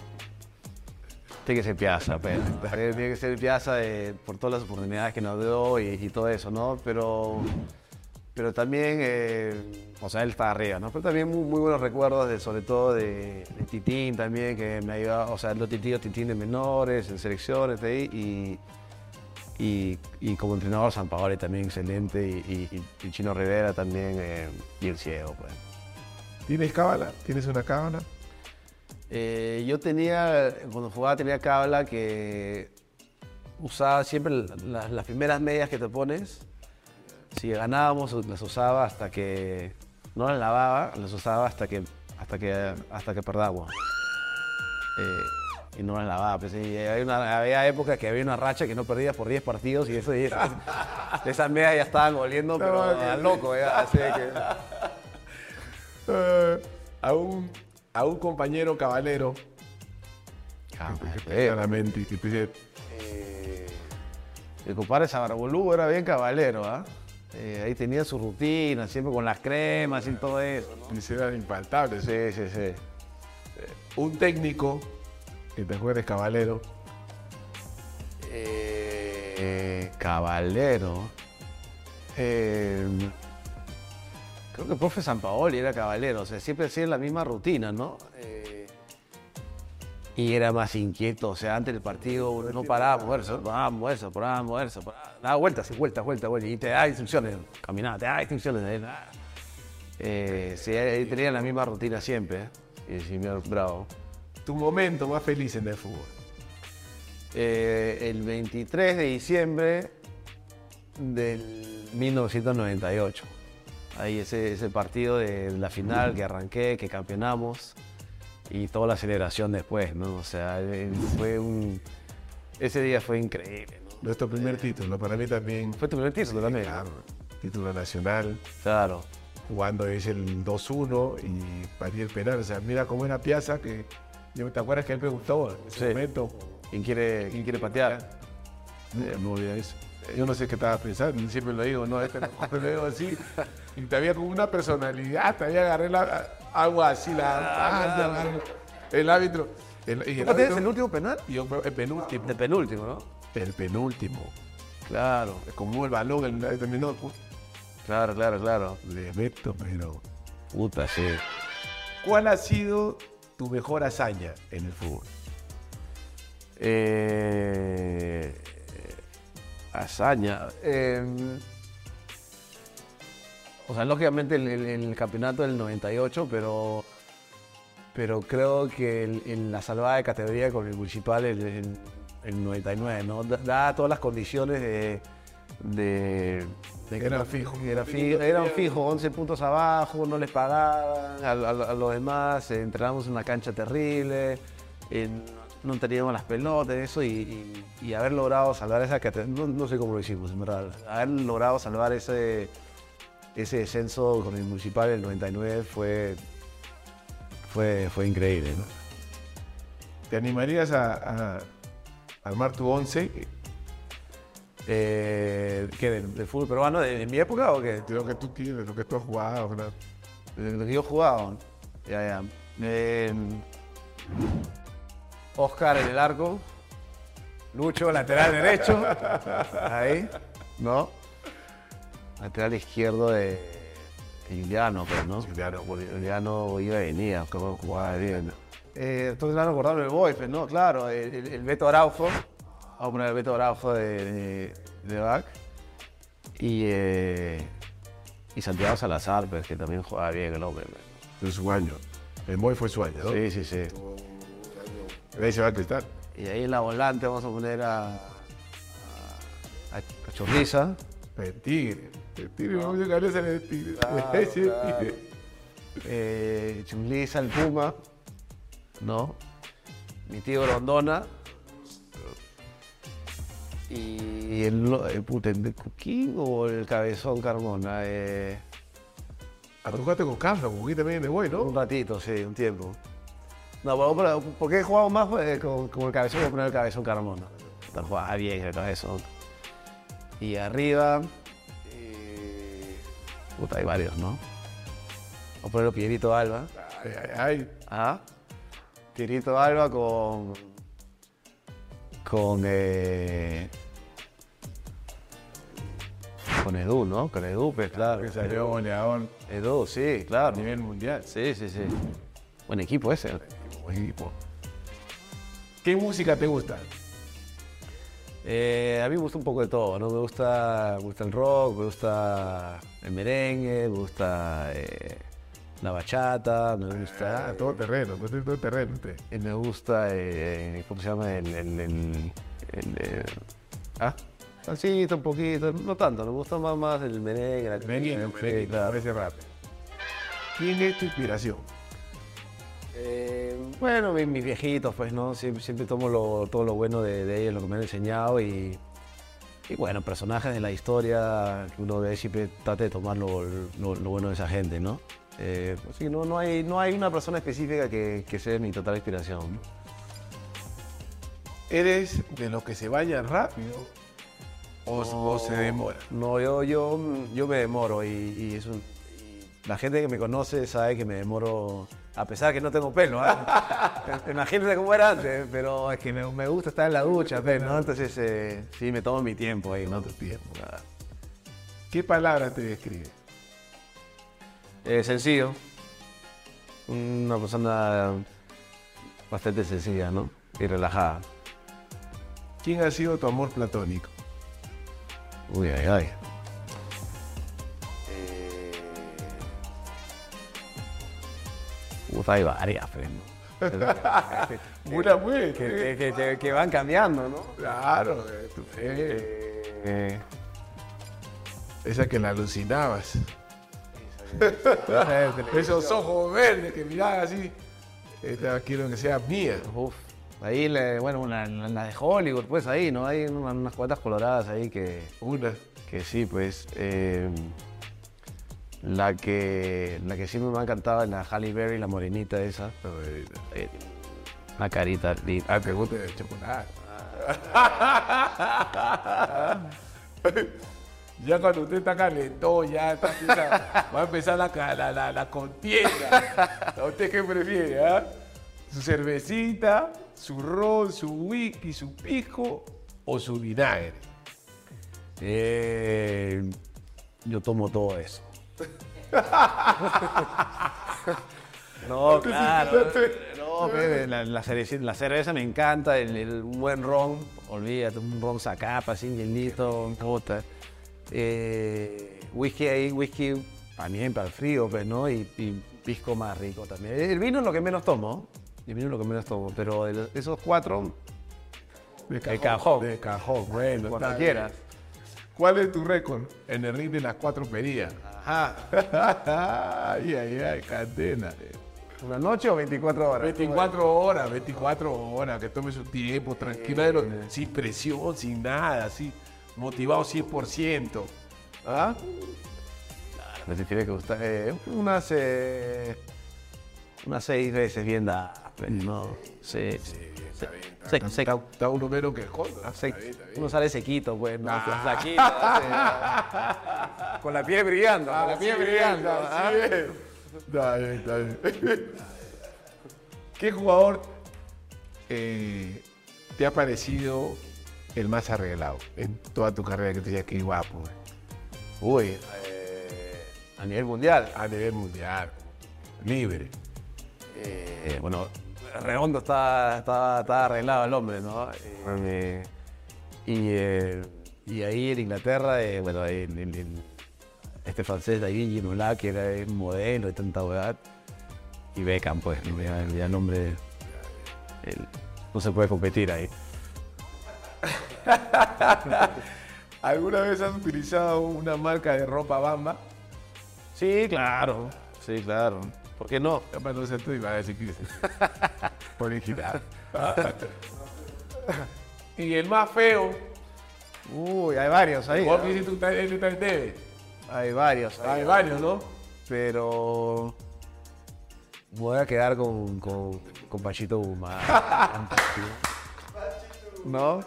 tiene que ser Piazza, pero, tiene que ser Piazza eh, por todas las oportunidades que nos dio y, y todo eso, ¿no? Pero, pero también, eh, o sea, él está arriba, ¿no? Pero también muy, muy buenos recuerdos, de, sobre todo de, de Titín también, que me ayudaba, o sea, los tíos Titín de menores, en selecciones, de ahí, y, y, y como entrenador San Paoli también excelente, y, y- Chino Rivera también, eh, y el ciego, pues. ¿Tienes cábala? ¿Tienes una cábala? Eh, yo tenía, cuando jugaba tenía cábala que usaba siempre la- las primeras medias que te pones. Si ganábamos, las usaba hasta que, no las lavaba, las usaba hasta que, hasta que, hasta que perdamos. eh, y no las lavaba. Pues, y había, una- había épocas que había una racha que no perdías por 10 partidos y eso, y eso- esas medias ya estaban oliendo, pero a loco, ya, así que... Eh, a, un, a un compañero cabalero, claramente, Eh, el compadre Sabarbolú era bien cabalero, ¿ah? Eh, ahí tenía su rutina, siempre con las cremas y todo eso. ¿no? dice, eran infaltables. Sí, sí, sí. Un técnico, que te acuerdes, cabalero, Eh, caballero. Eh, creo que el profe San Paoli era caballero, o sea, siempre hacía la misma rutina, ¿no? Eh, y era más inquieto, o sea, antes del partido no paraba moverse, paraba moverse, paraba paraba- daba vueltas vueltas, vueltas, vueltas, y te da instrucciones, caminaba, te da instrucciones. eh, sí, tenía la misma rutina siempre, y señor Bravo. Tu momento más feliz en el fútbol. Eh, el 23 de diciembre del 1998. Ahí ese, ese partido de la final que arranqué, que campeonamos y toda la celebración después, ¿no? O sea, eh, fue un... Ese día fue increíble, ¿no? Nuestro primer título, para mí también. Fue tu primer título también. Claro, título nacional, Claro. jugando es el 2-1 y parí el penal. O sea, mira cómo era Piazza, que ¿te acuerdas que él me gustó en ese Sí. momento? ¿Quién quiere, quién quiere patear? No, no olvida eso. Yo no sé qué estaba pensando, siempre lo digo, no, este no, lo digo así. Y te había como una personalidad, te había agarré la, algo así, la, ah, agarré. el árbitro. El, y el ¿Tú árbitro- el último penal? yo el penúltimo. De penúltimo, ¿no? El penúltimo. Claro, Como el balón, el, el terminó, claro, claro, claro. le meto, pero. Puta, sí. ¿Cuál ha sido tu mejor hazaña en el fútbol? Eh, hazaña. eh, o sea, lógicamente el, el- el campeonato del 98, pero, pero creo que el- la salvada de categoría con el municipal el, el- el 99, ¿no? Da- todas las condiciones de... de de que Eran no- fijos. que Era fi- eran fijos, 11 puntos abajo, no les pagaban a, a- a los demás, eh, entrenamos en una cancha terrible, eh, no teníamos las pelotas, eso, y, y- y haber logrado salvar esa no, no sé cómo lo hicimos, en verdad, haber logrado salvar ese, ese descenso con el municipal del 99 fue, fue, fue increíble. ¿no? ¿Te animarías a, a armar tu once? Eh, ¿Qué? ¿Del, del fútbol peruano de, de mi época o qué? De lo que tú tienes, lo que tú has jugado. ¿no? De lo que yo jugaba. Ya, ya. Eh, Oscar en el arco. Lucho, lateral derecho. Ahí. ¿No? Lateral izquierdo de, Juliano, pues, ¿no? Juliano. Juliano iba y venía, como jugaba bien. Eh, entonces me han acordado el Boy, pues, ¿no? Claro, el, el- el Beto Araujo. Vamos a Beto Araujo de, de, de back. Y, eh, y Santiago Salazar, pues, que también jugaba bien el hombre. De su año. El Moy fue su año, ¿no? Sí, sí, sí. Ahí se va a cristal. Y ahí en la volante vamos a poner a, a, a Chorriza. El tigre. El tigre, vamos a llegar a ser el tigre. Claro, Ese claro. tigre. eh, Chumliza, el Puma, ¿no? Mi tío Rondona. Y el, el, puta, el de Cuquín o el Cabezón Carmona. eh, Ah, tú jugaste con Carlos, con también Boy, un ¿no? ratito, sí, un tiempo. No, pero, pero, ¿por qué he jugado más eh, con, con el Cabezón? Voy a poner el Cabezón Carmona. Pero jugaba bien el Cabezón. Y arriba. eh, puta, hay varios, ¿no? Vamos a poner Pierito Alba. Ay, ay, ay. Ah, Tirito Alba con. Con. eh, con Edu, ¿no? Con Edu, pues claro. Que salió goleador Edu, sí, a claro. nivel mundial. Sí, sí, sí. Buen equipo ese. Buen equipo. ¿Qué música te gusta? Eh, a mí me gusta un poco de todo, ¿no? Me gusta, me gusta el rock, me gusta el merengue, me gusta eh, la bachata, me gusta. Ah, todo terreno, no todo terreno usted. Eh, Me gusta, eh, ¿cómo se llama? El, el, el- el, eh, ah, salsita un poquito, no tanto, me gusta más, más el merengue. la- Merengue, merengue, claro. rap. ¿Quién es tu inspiración? Eh, bueno, mis, mis viejitos, pues, ¿no? Siempre, siempre tomo lo- todo lo bueno de, de ellos, lo que me han enseñado y, y bueno, personajes de la historia que uno ve, siempre trate de tomar lo, lo- lo bueno de esa gente, ¿no? Eh, así no, no, hay, no hay una persona específica que, que sea mi total inspiración. ¿no? ¿Eres de los que se bañan rápido o, o se demora? No, yo, yo, yo me demoro y, y es un- la gente que me conoce sabe que me demoro, a pesar que no tengo pelo. ¿ah? Imagínate cómo era antes, pero es que me, me gusta estar en la ducha, ¿no? Entonces eh, sí, me tomo mi tiempo ahí, ¿no? Tu tiempo. ¿Qué palabra te describe? Eh, sencillo. Una persona bastante sencilla, ¿no? Y relajada. ¿Quién ha sido tu amor platónico? Uy, ay, ay. Puta, hay varias, pues, ¿no? Una que, que- que- que van cambiando, ¿no? Claro, eh, eh, Eh, esa que la alucinabas. eh, Esos ojos verdes que miraban así. Esta quiero que sea mía. uf, ahí, le- bueno, la de Hollywood, pues ahí, ¿no? Hay una- unas cuantas coloradas ahí que, Una. que sí, pues. eh, la que la que sí me ha encantado es la Halle Berry, la morenita esa. Eh, una carita linda. Ah, te gusta el chocolate. ya cuando usted está calentón, ya está, empieza- va a empezar la, la, la, la contienda. ¿A usted qué prefiere? ah? ¿Su cervecita, su ron, su whisky, su pisco o su vinagre? Eh, yo tomo todo eso. no, claro. No, bebé, la, la cerveza, la cerveza me encanta, el, buen ron, olvídate, un ron sacapa, así, hielito, puta. Eh, whisky ahí, whisky también para el frío, pues, ¿no? Y, y pisco más rico también. El vino es lo que menos tomo, el vino es lo que menos tomo, pero de esos cuatro, De El cajón. De cajón, bueno. cuando quieras. ¿Cuál es tu récord en el ring de las cuatro pedidas? Ajá. ay, ay, ay, cadena. ¿Una noche o 24 horas? 24 horas, 24 horas, que tome su tiempo, tranquila, de sin presión, sin nada, así, motivado 100%. ¿Ah? Me te tiene que gustar. eh, unas, eh, unas seis veces bien pues, ¿no? Sí, sí. Está bien, está, está- está- está uno menos que Honda. Ah. Está bien, está bien. Uno sale sequito, pues, ¿no? Ah. Con la piel brillando, con la piel brillando. así ¿ah? es. Está bien, está bien. ¿Qué jugador eh, te ha parecido el más arreglado en toda tu carrera que te digas que guapo? Uy, eh, a nivel mundial. A nivel mundial, libre. Eh, bueno, Redondo está, está, está arreglado el hombre, ¿no? Eh, y, ahí en Inglaterra, bueno, este francés David Ginola, que era un modelo de tanta edad, y Beckham, pues, ya, el hombre el- no se puede competir ahí. ¿Alguna vez has utilizado una marca de ropa bamba? Sí, claro, sí, claro. ¿Por qué no? Para no ser tú y va a decir que es original. y el más feo, Uy, hay varios ahí. ¿vos que hiciste un tal- un tal TV? Hay varios. Hay varios, ¿no? pero voy a quedar con, con, con Pachito Guzmán. ¿No?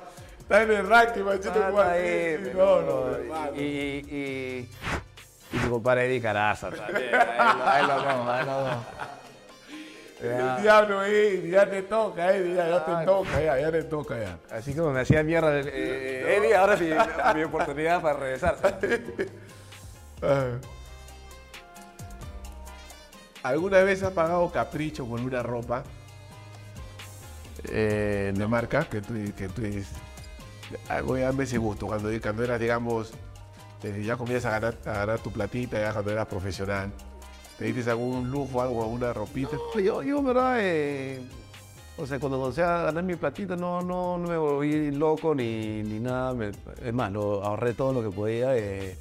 Está en el ranking, Juan. ahí, Sí, no, no, hermano. y, y, y mi compadre Eddie Caraza también. Ahí lo- vamos, ahí lo vamos. El diablo, eh, ya te toca, eh, ya, ya te toca, ya, ya te toca, ya. Así como me hacía mierda eh, eh, Eddie, ahora sí mi oportunidad para regresar. Ah. ¿Alguna vez has pagado capricho por una ropa Eh, de marca que tú, que tú dices, algo ya me ese gusto, cuando, cuando eras, digamos, eh, ya comienzas a ganar, a ganar tu platita, ya cuando eras profesional, ¿te diste algún lujo, algo, alguna ropita? Yo, yo, en verdad, eh, o sea, cuando comencé a ganar mi platita, no, no, no me volví loco ni, ni nada. me- es más, lo, ahorré todo lo que podía. eh,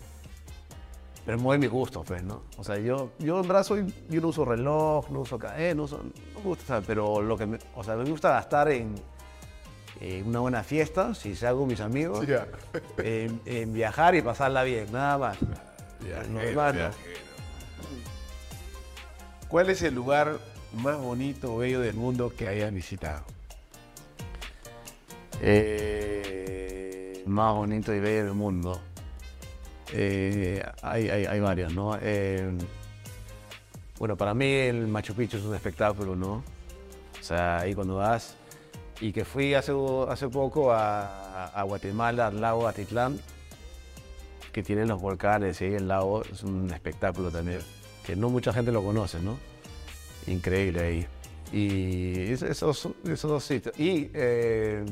pero muy mi gusto, pues, ¿no? O sea, yo, yo en verdad soy, yo no uso reloj, no uso cadena, no, uso, no me gusta, pero lo que me, o sea, me gusta gastar en, en una buena fiesta, si se hago con mis amigos, Ya. en, en viajar y pasarla bien, nada más. Viajero, viajero. ¿Cuál es el lugar más bonito o bello del mundo que hayas visitado? Eh, más bonito y bello del mundo. Eh, hay, hay, hay varios, ¿no? Eh, bueno, para mí el Machu Picchu es un espectáculo, ¿no? O sea, ahí cuando vas. Y que fui hace, hace poco a, Guatemala, al lago Atitlán, que tiene los volcanes y ahí el lago es un espectáculo también, que no mucha gente lo conoce, ¿no? Increíble ahí. Y es- esos, esos dos sitios. Y, eh,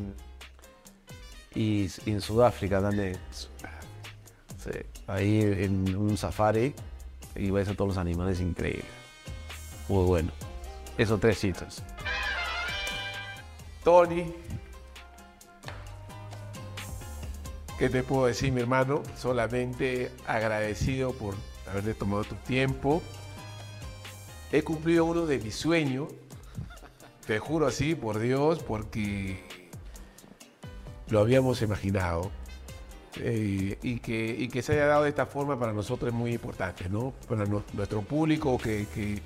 y, en Sudáfrica también. Ahí en un safari y ves a todos los animales increíble. Muy bueno. Esos tres sitios. Tony, ¿qué te puedo decir, mi hermano? Solamente agradecido por haberte tomado tu tiempo. He cumplido uno de mis sueños, te juro así, por Dios, porque lo habíamos imaginado. Eh, y, que, se haya dado de esta forma para nosotros es muy importante, ¿no? Para nuestro público que-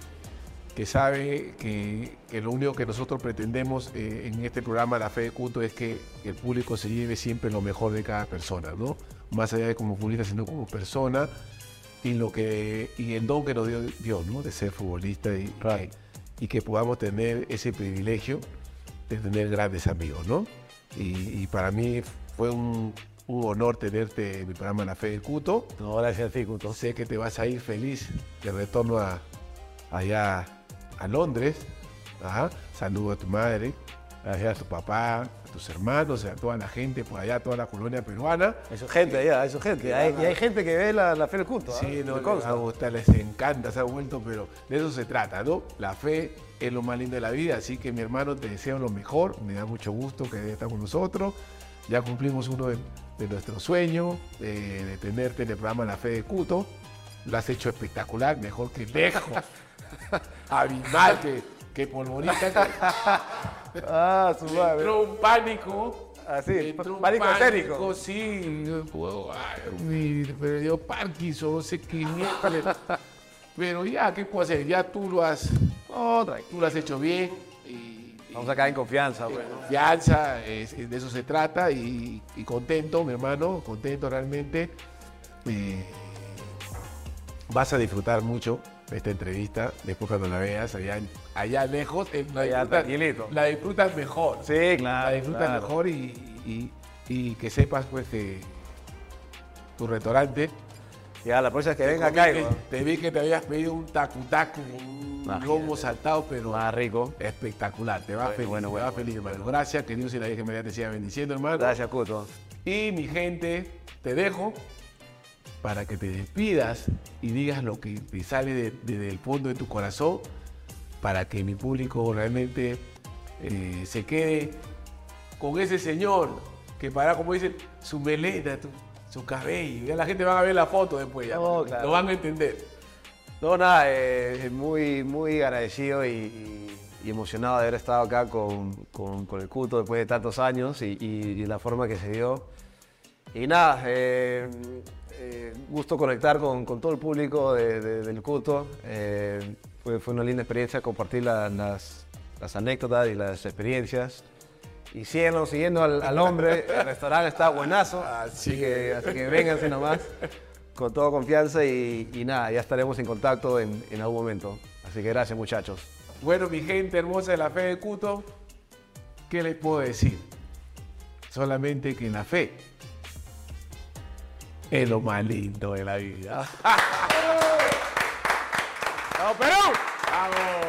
que sabe que, que lo único que nosotros pretendemos eh, en este programa La Fe de Culto es que el público se lleve siempre lo mejor de cada persona, ¿no? Más allá de como futbolista, sino como persona y lo que y el don que nos dio Dios, ¿no? De ser futbolista y, Claro. y que podamos tener ese privilegio de tener grandes amigos, ¿no? Y, y para mí fue un, un honor tenerte en mi programa La Fe del Culto. No, gracias a ti. Sé que te vas a ir feliz de retorno a, allá a Londres. Ajá. Saludo a tu madre, a tu papá, a tus hermanos, a toda la gente por allá, toda la colonia peruana. Es gente allá, es gente. Hay- y hay gente que ve la, la fe del culto. ¿ah? Sí, no Me les consta. va a gustar, les encanta, se ha vuelto, pero de eso se trata, ¿no? La fe es lo más lindo de la vida, así que mi hermano te deseo lo mejor, me da mucho gusto que estés con nosotros. Ya cumplimos uno de, de nuestros sueños, de, de tenerte en el programa La Fe de Cuto. Lo has hecho espectacular, mejor que lejos. Abismal, que, que polvorita. Ah, su madre. entró un pánico. Ah, sí, Entró un pánico escénico. Sí, yo puedo, me dio Parkinson, no sé qué. Pero ya, ¿qué puedo hacer? Ya tú lo has, Oh, tú lo has hecho bien. Y, Vamos a caer en confianza, pues. confianza, es de eso se trata. Y, y contento, mi hermano, contento realmente. Eh, vas a disfrutar mucho esta entrevista después cuando la veas allá, lejos. eh, la, disfrutas, tranquilito. la disfrutas mejor Sí, claro. la disfrutas claro. mejor y, y- y que sepas pues que tu restaurante Ya, la próxima vez que te, venga acá, que- te vi que te habías pedido un tacu tacu un Imagínate. lomo saltado pero Más rico. espectacular te va feliz bueno, te bueno, va feliz hermano gracias que Dios y la Virgen María te siga bendiciendo hermano Gracias, Cuto. y mi gente te dejo para que te despidas y digas lo que te sale de- desde el fondo de tu corazón para que mi público realmente eh, se quede con ese señor que para, como dicen, su melena, tu- su cabello. Ya la gente va a ver la foto después, ya. Claro. lo van a entender. No, nada, eh, muy, muy agradecido y, y- y emocionado de haber estado acá con, con- con el Cuto después de tantos años y, y- y la forma que se dio. Y nada, eh, eh, gusto conectar con, con todo el público de- de- del Cuto. Eh, fue, fue una linda experiencia compartir la- las, las anécdotas y las experiencias. Y síguenos siguiendo al, al hombre, el restaurante está buenazo, así que, así que vénganse nomás con toda confianza y, y nada, ya estaremos en contacto en, en algún momento. Así que gracias muchachos. Bueno, mi gente hermosa de la fe de Cuto, ¿qué les puedo decir? Solamente que en la fe es lo más lindo de la vida. ¡Vamos, Perú! ¡Vamos!